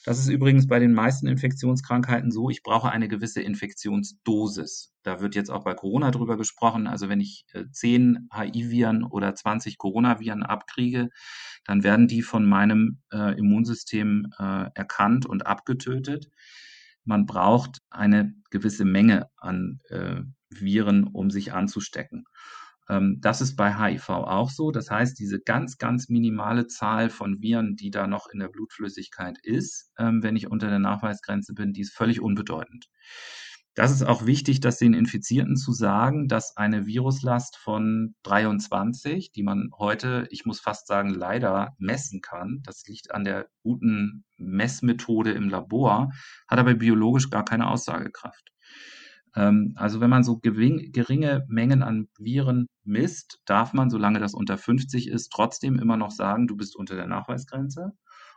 Das ist übrigens bei den meisten Infektionskrankheiten so, ich brauche eine gewisse Infektionsdosis. Da wird jetzt auch bei Corona drüber gesprochen. Also wenn ich äh, 10 HIV-Viren oder 20 Coronaviren abkriege, dann werden die von meinem äh, Immunsystem äh, erkannt und abgetötet. Man braucht eine gewisse Menge an äh, Viren, um sich anzustecken. Ähm, das ist bei HIV auch so. Das heißt, diese ganz, ganz minimale Zahl von Viren, die da noch in der Blutflüssigkeit ist, ähm, wenn ich unter der Nachweisgrenze bin, die ist völlig unbedeutend. Das ist auch wichtig, dass den Infizierten zu sagen, dass eine Viruslast von 23, die man heute, ich muss fast sagen, leider messen kann, das liegt an der guten Messmethode im Labor, hat aber biologisch gar keine Aussagekraft. Ähm, also wenn man so geringe Mengen an Viren misst, darf man, solange das unter 50 ist, trotzdem immer noch sagen, du bist unter der Nachweisgrenze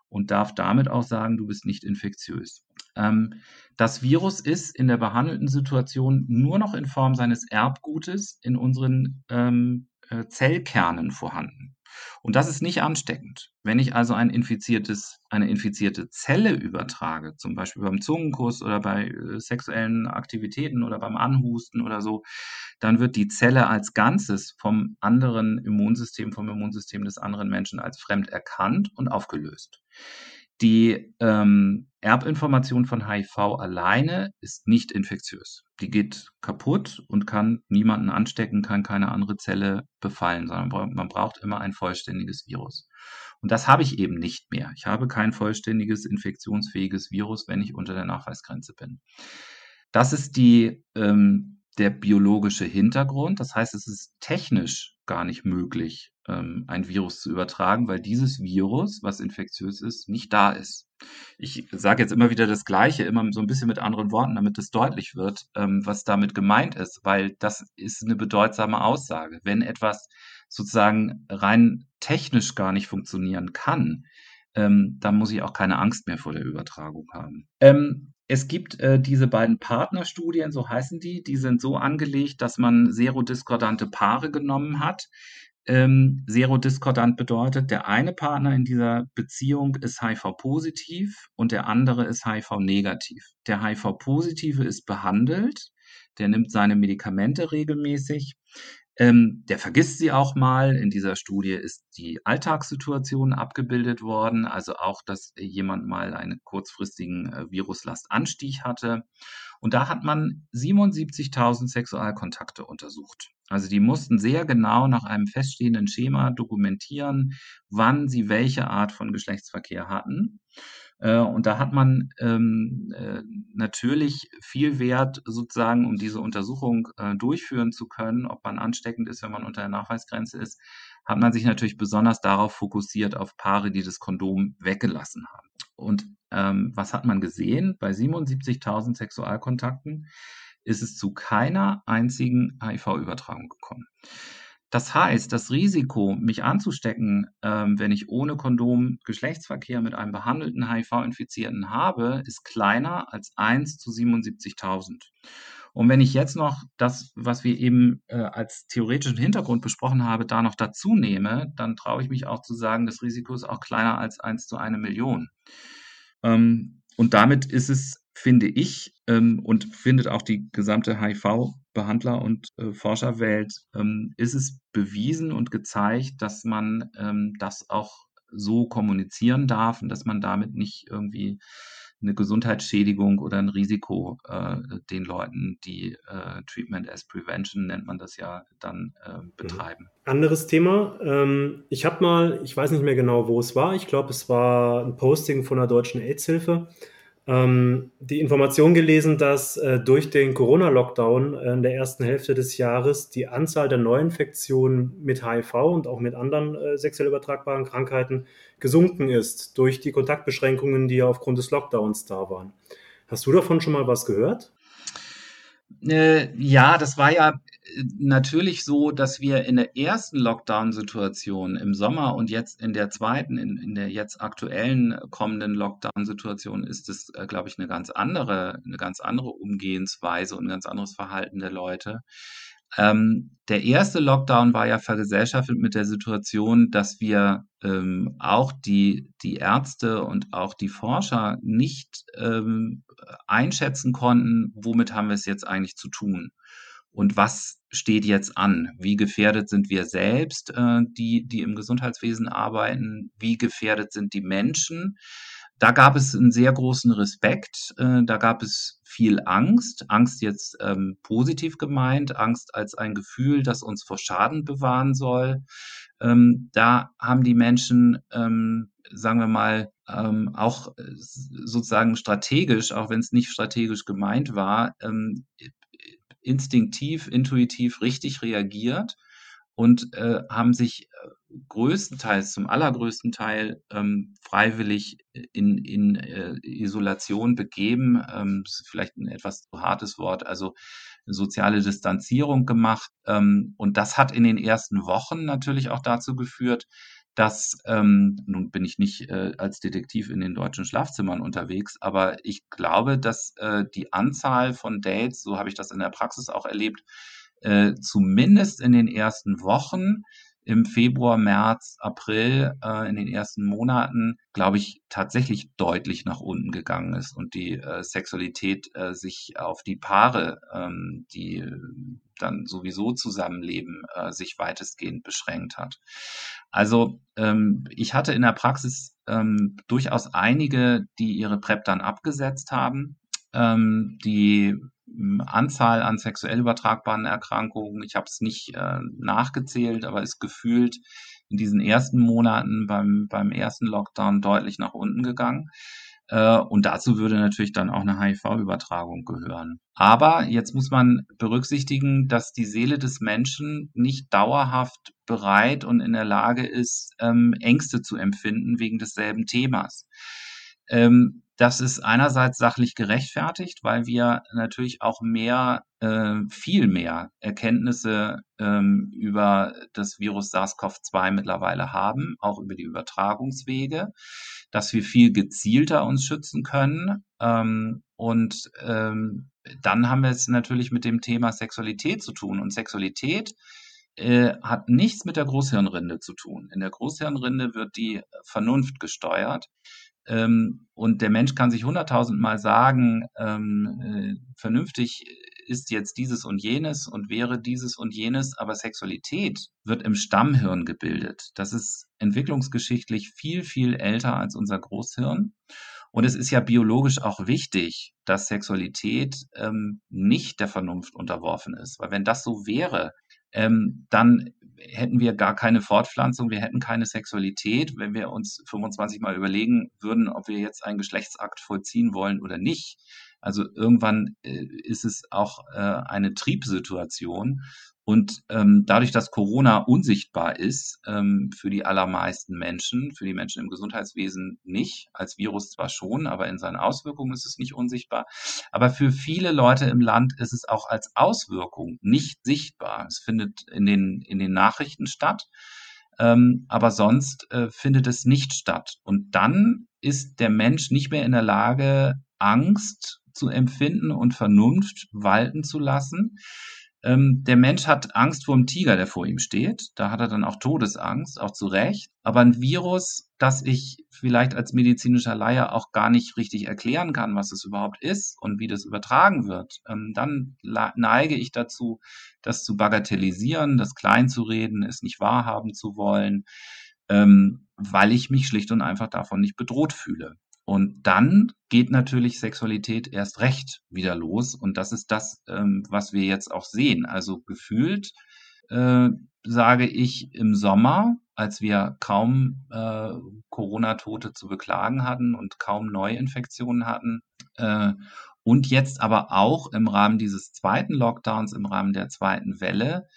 und darf damit auch sagen, du bist nicht infektiös. Ähm, das Virus ist in der behandelten Situation nur noch in Form seines Erbgutes in unseren ähm, äh, Zellkernen vorhanden. Und das ist nicht ansteckend. Wenn ich also ein infiziertes, eine infizierte Zelle übertrage, zum Beispiel beim Zungenkuss oder bei äh, sexuellen Aktivitäten oder beim Anhusten oder so, dann wird die Zelle als Ganzes vom anderen Immunsystem, vom Immunsystem des anderen Menschen als fremd erkannt und aufgelöst. Die ähm, Erbinformation von HIV alleine ist nicht infektiös. Die geht kaputt und kann niemanden anstecken, kann keine andere Zelle befallen, sondern man braucht immer ein vollständiges Virus. Und das habe ich eben nicht mehr. Ich habe kein vollständiges infektionsfähiges Virus, wenn ich unter der Nachweisgrenze bin. Das ist die, ähm, der biologische Hintergrund. Das heißt, es ist technisch gar nicht möglich, ähm, ein Virus zu übertragen, weil dieses Virus, was infektiös ist, nicht da ist. Ich sage jetzt immer wieder das Gleiche, immer so ein bisschen mit anderen Worten, damit es deutlich wird, ähm, was damit gemeint ist, weil das ist eine bedeutsame Aussage. Wenn etwas sozusagen rein technisch gar nicht funktionieren kann, ähm, dann muss ich auch keine Angst mehr vor der Übertragung haben. Ähm, es gibt äh, diese beiden Partnerstudien, so heißen die, die sind so angelegt, dass man serodiskordante Paare genommen hat. Ähm, serodiskordant bedeutet, der eine Partner in dieser Beziehung ist HIV-positiv und der andere ist HIV-negativ. Der HIV-positive ist behandelt, der nimmt seine Medikamente regelmäßig, ähm, der vergisst sie auch mal. In dieser Studie ist die Alltagssituation abgebildet worden, also auch, dass jemand mal einen kurzfristigen äh, Viruslastanstieg hatte. Und da hat man 77.000 Sexualkontakte untersucht. Also die mussten sehr genau nach einem feststehenden Schema dokumentieren, wann sie welche Art von Geschlechtsverkehr hatten. Äh, und da hat man ähm, äh, natürlich viel Wert sozusagen, um diese Untersuchung äh, durchführen zu können, ob man ansteckend ist, wenn man unter der Nachweisgrenze ist, hat man sich natürlich besonders darauf fokussiert, auf Paare, die das Kondom weggelassen haben. Und ähm, was hat man gesehen? Bei 77.000 Sexualkontakten ist es zu keiner einzigen HIV-Übertragung gekommen. Das heißt, das Risiko, mich anzustecken, ähm, wenn ich ohne Kondom Geschlechtsverkehr mit einem behandelten HIV-Infizierten habe, ist kleiner als 1 zu 77.000. Und wenn ich jetzt noch das, was wir eben äh, als theoretischen Hintergrund besprochen haben, da noch dazu nehme, dann traue ich mich auch zu sagen, das Risiko ist auch kleiner als 1 zu 1 Million. Ähm, und damit ist es, finde ich, ähm, und findet auch die gesamte HIV-Behandler- und äh, Forscherwelt, ähm, ist es bewiesen und gezeigt, dass man ähm, das auch so kommunizieren darf und dass man damit nicht irgendwie eine Gesundheitsschädigung oder ein Risiko äh, den Leuten, die äh, Treatment as Prevention nennt man das ja, dann äh, mhm. betreiben. Anderes Thema. Ähm, ich habe mal, ich weiß nicht mehr genau, wo es war. Ich glaube, es war ein Posting von der Deutschen AIDS-Hilfe ähm, die Information gelesen, dass äh, durch den Corona-Lockdown in der ersten Hälfte des Jahres die Anzahl der Neuinfektionen mit HIV und auch mit anderen äh, sexuell übertragbaren Krankheiten gesunken ist durch die Kontaktbeschränkungen, die ja aufgrund des Lockdowns da waren. Hast du davon schon mal was gehört? Äh, ja, das war ja natürlich so, dass wir in der ersten Lockdown-Situation im Sommer und jetzt in der zweiten, in, in der jetzt aktuellen kommenden Lockdown-Situation ist es, äh, glaube ich, eine ganz andere, eine ganz andere Umgehensweise und ein ganz anderes Verhalten der Leute. Ähm, der erste Lockdown war ja vergesellschaftet mit der Situation, dass wir ähm, auch die, die Ärzte und auch die Forscher nicht ähm, einschätzen konnten, womit haben wir es jetzt eigentlich zu tun und was steht jetzt an? Wie gefährdet sind wir selbst, äh, die, die im Gesundheitswesen arbeiten? Wie gefährdet sind die Menschen? Da gab es einen sehr großen Respekt, äh, da gab es viel Angst, Angst jetzt ähm, positiv gemeint, Angst als ein Gefühl, das uns vor Schaden bewahren soll. Ähm, da haben die Menschen, ähm, sagen wir mal, ähm, auch äh, sozusagen strategisch, auch wenn es nicht strategisch gemeint war, ähm, instinktiv, intuitiv richtig reagiert und äh, haben sich äh, größtenteils, zum allergrößten Teil ähm, freiwillig in, in äh, Isolation begeben. Ähm, das ist vielleicht ein etwas zu hartes Wort, also soziale Distanzierung gemacht. Ähm, und das hat in den ersten Wochen natürlich auch dazu geführt, dass, ähm, nun bin ich nicht äh, als Detektiv in den deutschen Schlafzimmern unterwegs, aber ich glaube, dass äh, die Anzahl von Dates, so habe ich das in der Praxis auch erlebt, äh, zumindest in den ersten Wochen im Februar, März, April, äh, in den ersten Monaten, glaube ich, tatsächlich deutlich nach unten gegangen ist und die äh, Sexualität äh, sich auf die Paare, ähm, die dann sowieso zusammenleben, äh, sich weitestgehend beschränkt hat. Also ähm, ich hatte in der Praxis ähm, durchaus einige, die ihre PrEP dann abgesetzt haben, ähm, die Anzahl an sexuell übertragbaren Erkrankungen, ich habe es nicht äh, nachgezählt, aber ist gefühlt in diesen ersten Monaten beim, beim ersten Lockdown deutlich nach unten gegangen. Äh, und dazu würde natürlich dann auch eine HIV-Übertragung gehören. Aber jetzt muss man berücksichtigen, dass die Seele des Menschen nicht dauerhaft bereit und in der Lage ist, ähm, Ängste zu empfinden wegen desselben Themas. Ähm, das ist einerseits sachlich gerechtfertigt, weil wir natürlich auch mehr, äh, viel mehr Erkenntnisse ähm, über das Virus SARS-CoV-2 mittlerweile haben, auch über die Übertragungswege, dass wir viel gezielter uns schützen können. Ähm, und ähm, dann haben wir es natürlich mit dem Thema Sexualität zu tun. Und Sexualität äh, hat nichts mit der Großhirnrinde zu tun. In der Großhirnrinde wird die Vernunft gesteuert. Ähm, und der Mensch kann sich hunderttausendmal sagen, ähm, äh, vernünftig ist jetzt dieses und jenes und wäre dieses und jenes, aber Sexualität wird im Stammhirn gebildet. Das ist entwicklungsgeschichtlich viel, viel älter als unser Großhirn. Und es ist ja biologisch auch wichtig, dass Sexualität ähm, nicht der Vernunft unterworfen ist. Weil wenn das so wäre, ähm, dann hätten wir gar keine Fortpflanzung, wir hätten keine Sexualität, wenn wir uns 25 Mal überlegen würden, ob wir jetzt einen Geschlechtsakt vollziehen wollen oder nicht. Also irgendwann äh, ist es auch äh, eine Triebsituation und ähm, dadurch, dass Corona unsichtbar ist ähm, für die allermeisten Menschen, für die Menschen im Gesundheitswesen nicht, als Virus zwar schon, aber in seinen Auswirkungen ist es nicht unsichtbar. Aber für viele Leute im Land ist es auch als Auswirkung nicht sichtbar. Es findet in den, in den Nachrichten statt, ähm, aber sonst äh, findet es nicht statt. Und dann ist der Mensch nicht mehr in der Lage, Angst zu empfinden und Vernunft walten zu lassen ähm, der Mensch hat Angst vor dem Tiger, der vor ihm steht. Da hat er dann auch Todesangst, auch zu Recht. Aber ein Virus, das ich vielleicht als medizinischer Laie auch gar nicht richtig erklären kann, was es überhaupt ist und wie das übertragen wird, ähm, dann neige ich dazu, das zu bagatellisieren, das klein zu reden, es nicht wahrhaben zu wollen, ähm, weil ich mich schlicht und einfach davon nicht bedroht fühle. Und dann geht natürlich Sexualität erst recht wieder los. Und das ist das, ähm, was wir jetzt auch sehen. Also gefühlt äh, sage ich im Sommer, als wir kaum äh, Corona-Tote zu beklagen hatten und kaum Neuinfektionen hatten, äh, und jetzt aber auch im Rahmen dieses zweiten Lockdowns, im Rahmen der zweiten Welle,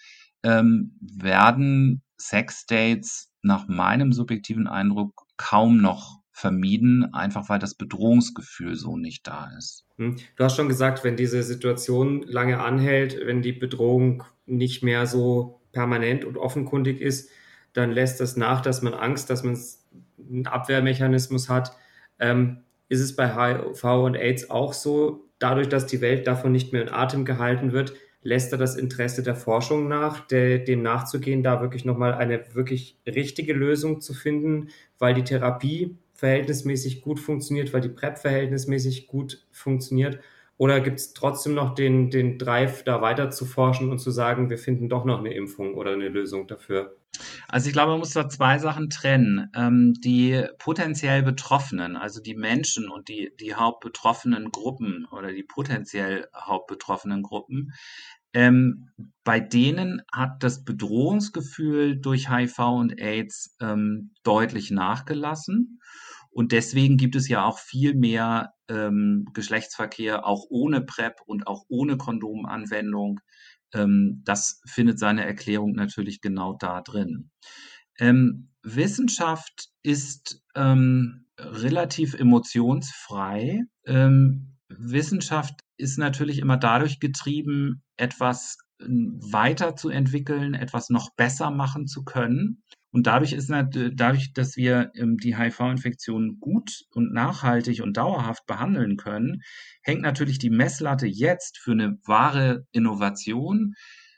ähm, werden Sexdates nach meinem subjektiven Eindruck kaum noch vermieden, einfach weil das Bedrohungsgefühl so nicht da ist. Hm. Du hast schon gesagt, wenn diese Situation lange anhält, wenn die Bedrohung nicht mehr so permanent und offenkundig ist, dann lässt das nach, dass man Angst, dass man einen Abwehrmechanismus hat. Ähm, ist es bei HIV und AIDS auch so, dadurch, dass die Welt davon nicht mehr in Atem gehalten wird, lässt er das Interesse der Forschung nach, der, dem nachzugehen, da wirklich nochmal eine wirklich richtige Lösung zu finden, weil die Therapie verhältnismäßig gut funktioniert, weil die PrEP verhältnismäßig gut funktioniert? Oder gibt es trotzdem noch den, den Drive, da weiter zu forschen und zu sagen, wir finden doch noch eine Impfung oder eine Lösung dafür? Also ich glaube, man muss da zwei Sachen trennen. Ähm, die potenziell Betroffenen, also die Menschen und die, die hauptbetroffenen Gruppen oder die potenziell hauptbetroffenen Gruppen, ähm, bei denen hat das Bedrohungsgefühl durch HIV und AIDS ähm, deutlich nachgelassen. Und deswegen gibt es ja auch viel mehr ähm, Geschlechtsverkehr, auch ohne PrEP und auch ohne Kondomanwendung ähm, das findet seine Erklärung natürlich genau da drin. Ähm, Wissenschaft ist ähm, relativ emotionsfrei. Ähm, Wissenschaft ist natürlich immer dadurch getrieben, etwas ähm, weiterzuentwickeln, etwas noch besser machen zu können. Und dadurch ist dadurch, dass wir ähm, die HIV-Infektion gut und nachhaltig und dauerhaft behandeln können, hängt natürlich die Messlatte jetzt für eine wahre Innovation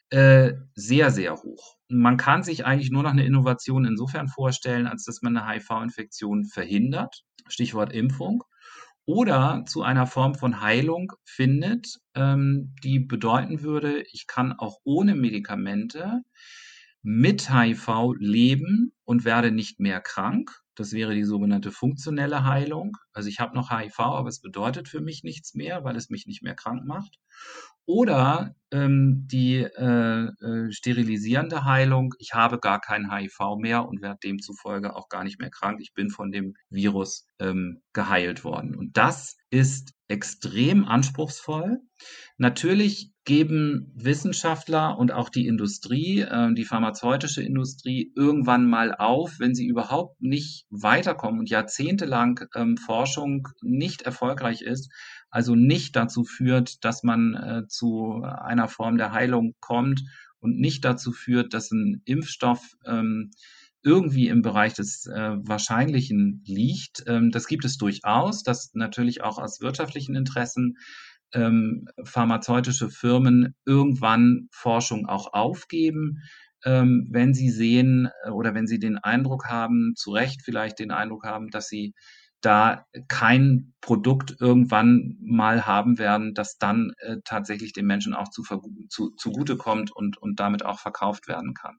äh, sehr, sehr hoch. Man kann sich eigentlich nur noch eine Innovation insofern vorstellen, als dass man eine HIV-Infektion verhindert, Stichwort Impfung, oder zu einer Form von Heilung findet, ähm, die bedeuten würde, ich kann auch ohne Medikamente mit HIV leben und werde nicht mehr krank. Das wäre die sogenannte funktionelle Heilung. Also ich habe noch HIV, aber es bedeutet für mich nichts mehr, weil es mich nicht mehr krank macht. Oder ähm, die äh, äh, sterilisierende Heilung, ich habe gar kein HIV mehr und werde demzufolge auch gar nicht mehr krank. Ich bin von dem Virus ähm, geheilt worden. Und das ist extrem anspruchsvoll. Natürlich geben Wissenschaftler und auch die Industrie, äh, die pharmazeutische Industrie, irgendwann mal auf, wenn sie überhaupt nicht weiterkommen und jahrzehntelang ähm, Forschung nicht erfolgreich ist, also nicht dazu führt, dass man äh, zu einer Form der Heilung kommt und nicht dazu führt, dass ein Impfstoff ähm, irgendwie im Bereich des äh, Wahrscheinlichen liegt. Ähm, das gibt es durchaus, dass natürlich auch aus wirtschaftlichen Interessen ähm, pharmazeutische Firmen irgendwann Forschung auch aufgeben, ähm, wenn sie sehen äh, oder wenn sie den Eindruck haben, zu Recht vielleicht den Eindruck haben, dass sie da kein Produkt irgendwann mal haben werden, das dann äh, tatsächlich den Menschen auch zu, zu, zugutekommt und, und damit auch verkauft werden kann.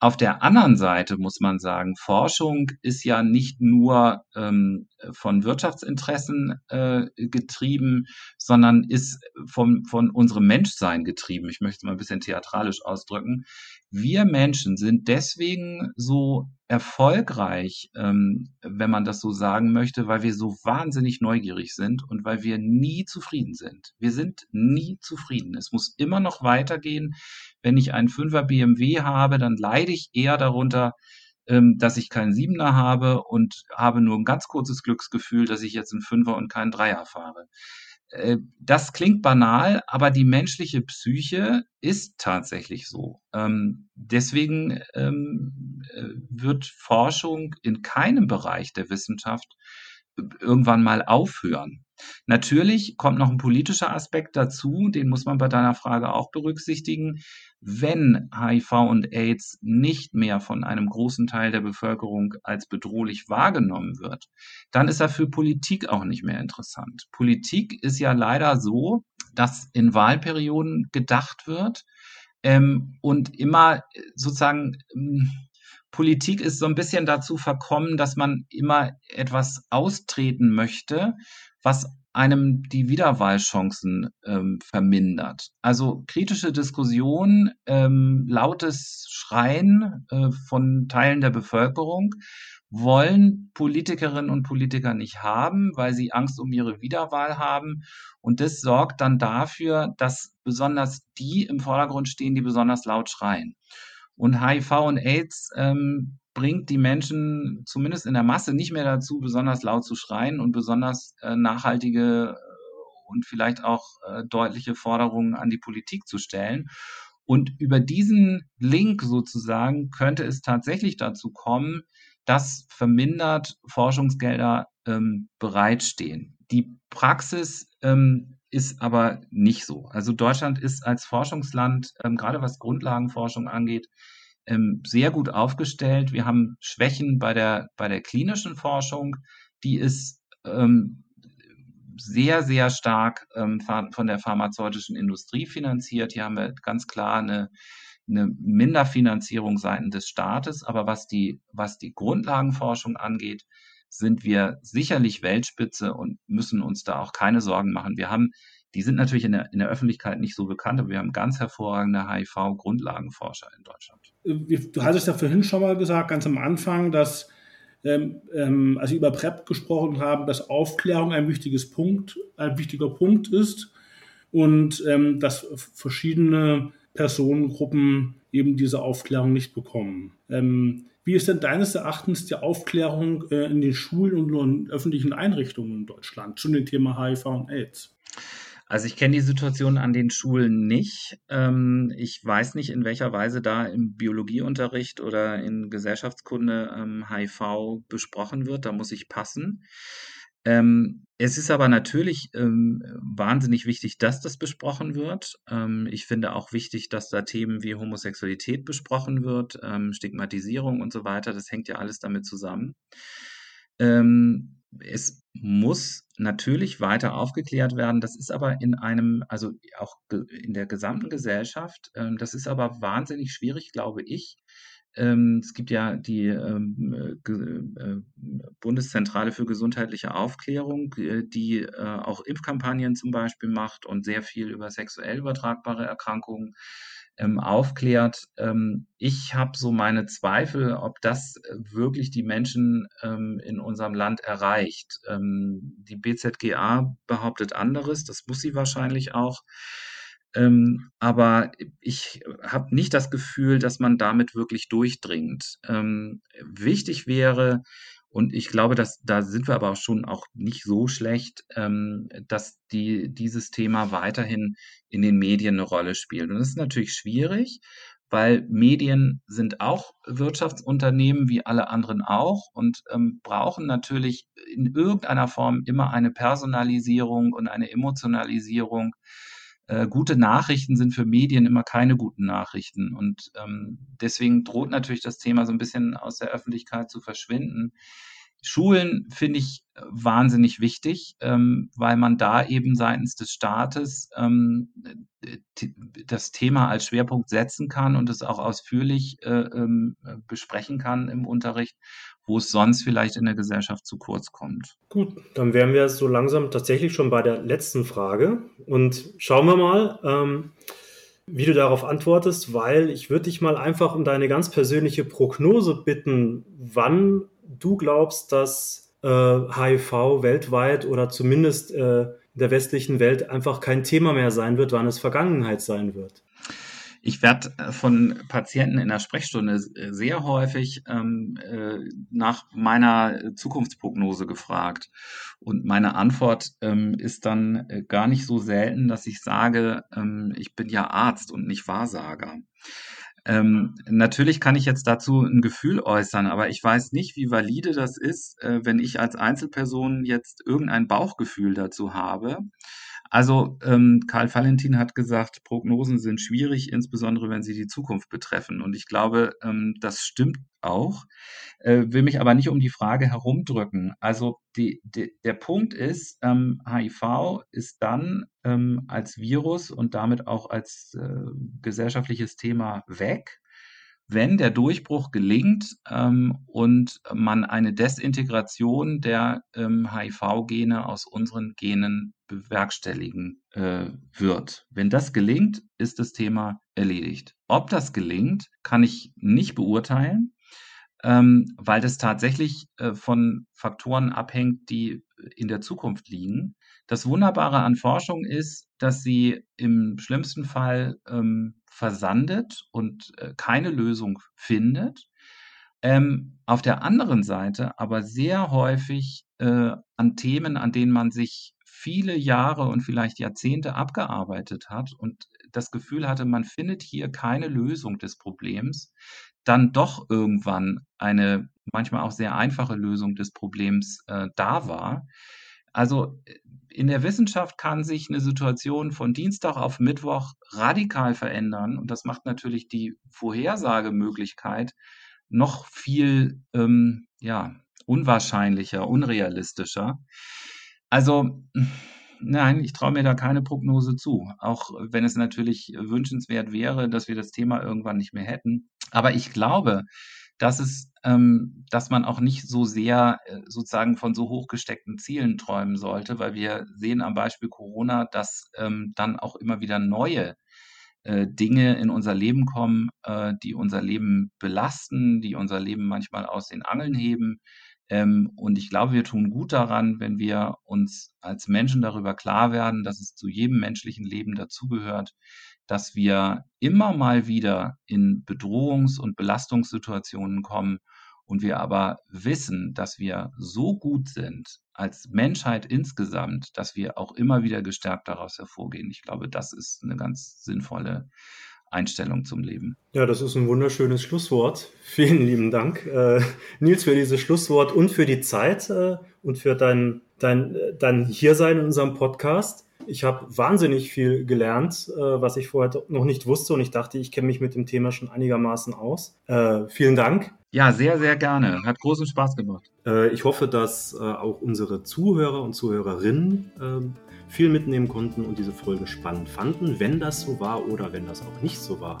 Auf der anderen Seite muss man sagen, Forschung ist ja nicht nur ähm, von Wirtschaftsinteressen äh, getrieben, sondern ist vom, von unserem Menschsein getrieben. Ich möchte es mal ein bisschen theatralisch ausdrücken. Wir Menschen sind deswegen so erfolgreich, ähm, wenn man das so sagen möchte, weil wir so wahnsinnig neugierig sind und weil wir nie zufrieden sind. Wir sind nie zufrieden. Es muss immer noch weitergehen. Wenn ich einen Fünfer BMW habe, dann leide ich eher darunter, ähm, dass ich keinen Siebener habe und habe nur ein ganz kurzes Glücksgefühl, dass ich jetzt einen Fünfer und keinen Dreier fahre. Äh, das klingt banal, aber die menschliche Psyche ist tatsächlich so. Ähm, deswegen ähm, äh, wird Forschung in keinem Bereich der Wissenschaft irgendwann mal aufhören. Natürlich kommt noch ein politischer Aspekt dazu, den muss man bei deiner Frage auch berücksichtigen. Wenn HIV und AIDS nicht mehr von einem großen Teil der Bevölkerung als bedrohlich wahrgenommen wird, dann ist er für Politik auch nicht mehr interessant. Politik ist ja leider so, dass in Wahlperioden gedacht wird ähm, und immer sozusagen ähm, Politik ist so ein bisschen dazu verkommen, dass man immer etwas austreten möchte, was einem die Wiederwahlchancen ähm, vermindert. Also kritische Diskussion, ähm, lautes Schreien äh, von Teilen der Bevölkerung wollen Politikerinnen und Politiker nicht haben, weil sie Angst um ihre Wiederwahl haben. Und das sorgt dann dafür, dass besonders die im Vordergrund stehen, die besonders laut schreien. Und HIV und AIDS ähm, bringt die Menschen zumindest in der Masse nicht mehr dazu, besonders laut zu schreien und besonders äh, nachhaltige äh, und vielleicht auch äh, deutliche Forderungen an die Politik zu stellen. Und über diesen Link sozusagen könnte es tatsächlich dazu kommen, dass vermindert Forschungsgelder ähm, bereitstehen. Die Praxis ähm, ist aber nicht so. Also Deutschland ist als Forschungsland, ähm, gerade was Grundlagenforschung angeht, ähm, sehr gut aufgestellt. Wir haben Schwächen bei der, bei der klinischen Forschung, die ist ähm, sehr, sehr stark ähm, von der pharmazeutischen Industrie finanziert. Hier haben wir ganz klar eine, eine Minderfinanzierung seitens des Staates. Aber was die, was die Grundlagenforschung angeht, sind wir sicherlich Weltspitze und müssen uns da auch keine Sorgen machen. Wir haben, die sind natürlich in der, in der Öffentlichkeit nicht so bekannt, aber wir haben ganz hervorragende HIV-Grundlagenforscher in Deutschland. Äh, du hattest ja vorhin schon mal gesagt, ganz am Anfang, dass ähm, ähm, als wir über PrEP gesprochen haben, dass Aufklärung ein wichtiges Punkt, ein wichtiger Punkt ist und ähm, dass verschiedene Personengruppen eben diese Aufklärung nicht bekommen. Ähm, wie ist denn deines Erachtens die Aufklärung äh, in den Schulen und in öffentlichen Einrichtungen in Deutschland zu dem Thema HIV und AIDS? Also ich kenne die Situation an den Schulen nicht. Ähm, ich weiß nicht, in welcher Weise da im Biologieunterricht oder in Gesellschaftskunde ähm, HIV besprochen wird. Da muss ich passen. Ähm, es ist aber natürlich ähm, wahnsinnig wichtig, dass das besprochen wird. Ähm, ich finde auch wichtig, dass da Themen wie Homosexualität besprochen wird, ähm, Stigmatisierung und so weiter. Das hängt ja alles damit zusammen. Ähm, es muss natürlich weiter aufgeklärt werden. Das ist aber in einem, also auch in der gesamten Gesellschaft, ähm, das ist aber wahnsinnig schwierig, glaube ich, ähm, es gibt ja die ähm, äh, Bundeszentrale für gesundheitliche Aufklärung, äh, die äh, auch Impfkampagnen zum Beispiel macht und sehr viel über sexuell übertragbare Erkrankungen ähm, aufklärt. ich habe so meine Zweifel, ob das wirklich die Menschen in unserem Land erreicht. die BZGA behauptet anderes, das muss sie wahrscheinlich auch. Ähm, aber ich habe nicht das Gefühl, dass man damit wirklich durchdringt. Ähm, wichtig wäre, und ich glaube, dass da sind wir aber auch schon auch nicht so schlecht, ähm, dass die, dieses Thema weiterhin in den Medien eine Rolle spielt. Und das ist natürlich schwierig, weil Medien sind auch Wirtschaftsunternehmen wie alle anderen auch und ähm, brauchen natürlich in irgendeiner Form immer eine Personalisierung und eine Emotionalisierung äh, gute Nachrichten sind für Medien immer keine guten Nachrichten. Und ähm, deswegen droht natürlich das Thema so ein bisschen aus der Öffentlichkeit zu verschwinden. Schulen finde ich äh, wahnsinnig wichtig, ähm, weil man da eben seitens des Staates ähm, das Thema als Schwerpunkt setzen kann und es auch ausführlich äh, ähm, besprechen kann im Unterricht, wo es sonst vielleicht in der Gesellschaft zu kurz kommt. Gut, dann wären wir so langsam tatsächlich schon bei der letzten Frage und schauen wir mal. Ähm, wie du darauf antwortest, weil ich würde dich mal einfach um deine ganz persönliche Prognose bitten, wann du glaubst, dass äh, HIV weltweit oder zumindest äh, in der westlichen Welt einfach kein Thema mehr sein wird, wann es Vergangenheit sein wird. Ich werde äh, von Patienten in der Sprechstunde äh, sehr häufig ähm, äh, nach meiner Zukunftsprognose gefragt. Und meine Antwort ähm, ist dann äh, gar nicht so selten, dass ich sage, ähm, ich bin ja Arzt und nicht Wahrsager. Ähm, natürlich kann ich jetzt dazu ein Gefühl äußern, aber ich weiß nicht, wie valide das ist, äh, wenn ich als Einzelperson jetzt irgendein Bauchgefühl dazu habe. Also ähm, Karl Valentin hat gesagt, Prognosen sind schwierig, insbesondere wenn sie die Zukunft betreffen. Und ich glaube, ähm, das stimmt auch, äh, will mich aber nicht um die Frage herumdrücken. Also die, die, der Punkt ist, ähm, HIV ist dann ähm, als Virus und damit auch als äh, gesellschaftliches Thema weg, wenn der Durchbruch gelingt ähm, und man eine Desintegration der ähm, HIV-Gene aus unseren Genen bewerkstelligen äh, wird. Wenn das gelingt, ist das Thema erledigt. Ob das gelingt, kann ich nicht beurteilen, ähm, weil das tatsächlich äh, von Faktoren abhängt, die in der Zukunft liegen. Das Wunderbare an Forschung ist, dass sie im schlimmsten Fall ähm, versandet und äh, keine Lösung findet. Ähm, auf der anderen Seite aber sehr häufig äh, an Themen, an denen man sich viele Jahre und vielleicht Jahrzehnte abgearbeitet hat und das Gefühl hatte, man findet hier keine Lösung des Problems, dann doch irgendwann eine manchmal auch sehr einfache Lösung des Problems äh, da war. Also in der Wissenschaft kann sich eine Situation von Dienstag auf Mittwoch radikal verändern und das macht natürlich die Vorhersagemöglichkeit noch viel ähm, ja, unwahrscheinlicher, unrealistischer. Also nein, ich traue mir da keine Prognose zu, auch wenn es natürlich wünschenswert wäre, dass wir das Thema irgendwann nicht mehr hätten. Aber ich glaube, dass es, ähm, dass man auch nicht so sehr äh, sozusagen von so hochgesteckten Zielen träumen sollte, weil wir sehen am Beispiel Corona, dass ähm, dann auch immer wieder neue äh, Dinge in unser Leben kommen, äh, die unser Leben belasten, die unser Leben manchmal aus den Angeln heben. Ähm, und ich glaube, wir tun gut daran, wenn wir uns als Menschen darüber klar werden, dass es zu jedem menschlichen Leben dazugehört, dass wir immer mal wieder in Bedrohungs- und Belastungssituationen kommen und wir aber wissen, dass wir so gut sind als Menschheit insgesamt, dass wir auch immer wieder gestärkt daraus hervorgehen. Ich glaube, das ist eine ganz sinnvolle Einstellung zum Leben. Ja, das ist ein wunderschönes Schlusswort. Vielen lieben Dank, äh, Nils, für dieses Schlusswort und für die Zeit äh, und für dein, dein, dein Hiersein in unserem Podcast. Ich habe wahnsinnig viel gelernt, äh, was ich vorher noch nicht wusste und ich dachte, ich kenne mich mit dem Thema schon einigermaßen aus. Äh, vielen Dank. Ja, sehr, sehr gerne. Hat großen Spaß gemacht. Äh, ich hoffe, dass äh, auch unsere Zuhörer und Zuhörerinnen ähm, viel mitnehmen konnten und diese Folge spannend fanden. Wenn das so war oder wenn das auch nicht so war,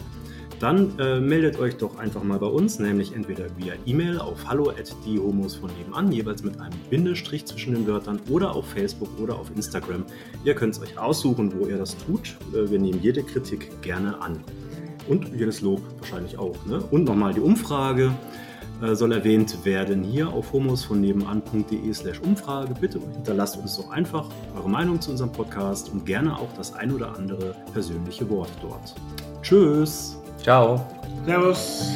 dann äh, meldet euch doch einfach mal bei uns, nämlich entweder via E-Mail auf hallo at die Homos von nebenan, jeweils mit einem Bindestrich zwischen den Wörtern oder auf Facebook oder auf Instagram. Ihr könnt es euch aussuchen, wo ihr das tut. Äh, wir nehmen jede Kritik gerne an. Und jedes Lob wahrscheinlich auch. Ne? Und nochmal die Umfrage äh, soll erwähnt werden hier auf homosvonnebenan.de slash Umfrage. Bitte hinterlasst uns doch einfach eure Meinung zu unserem Podcast und gerne auch das ein oder andere persönliche Wort dort. Tschüss! Tchau. Servus.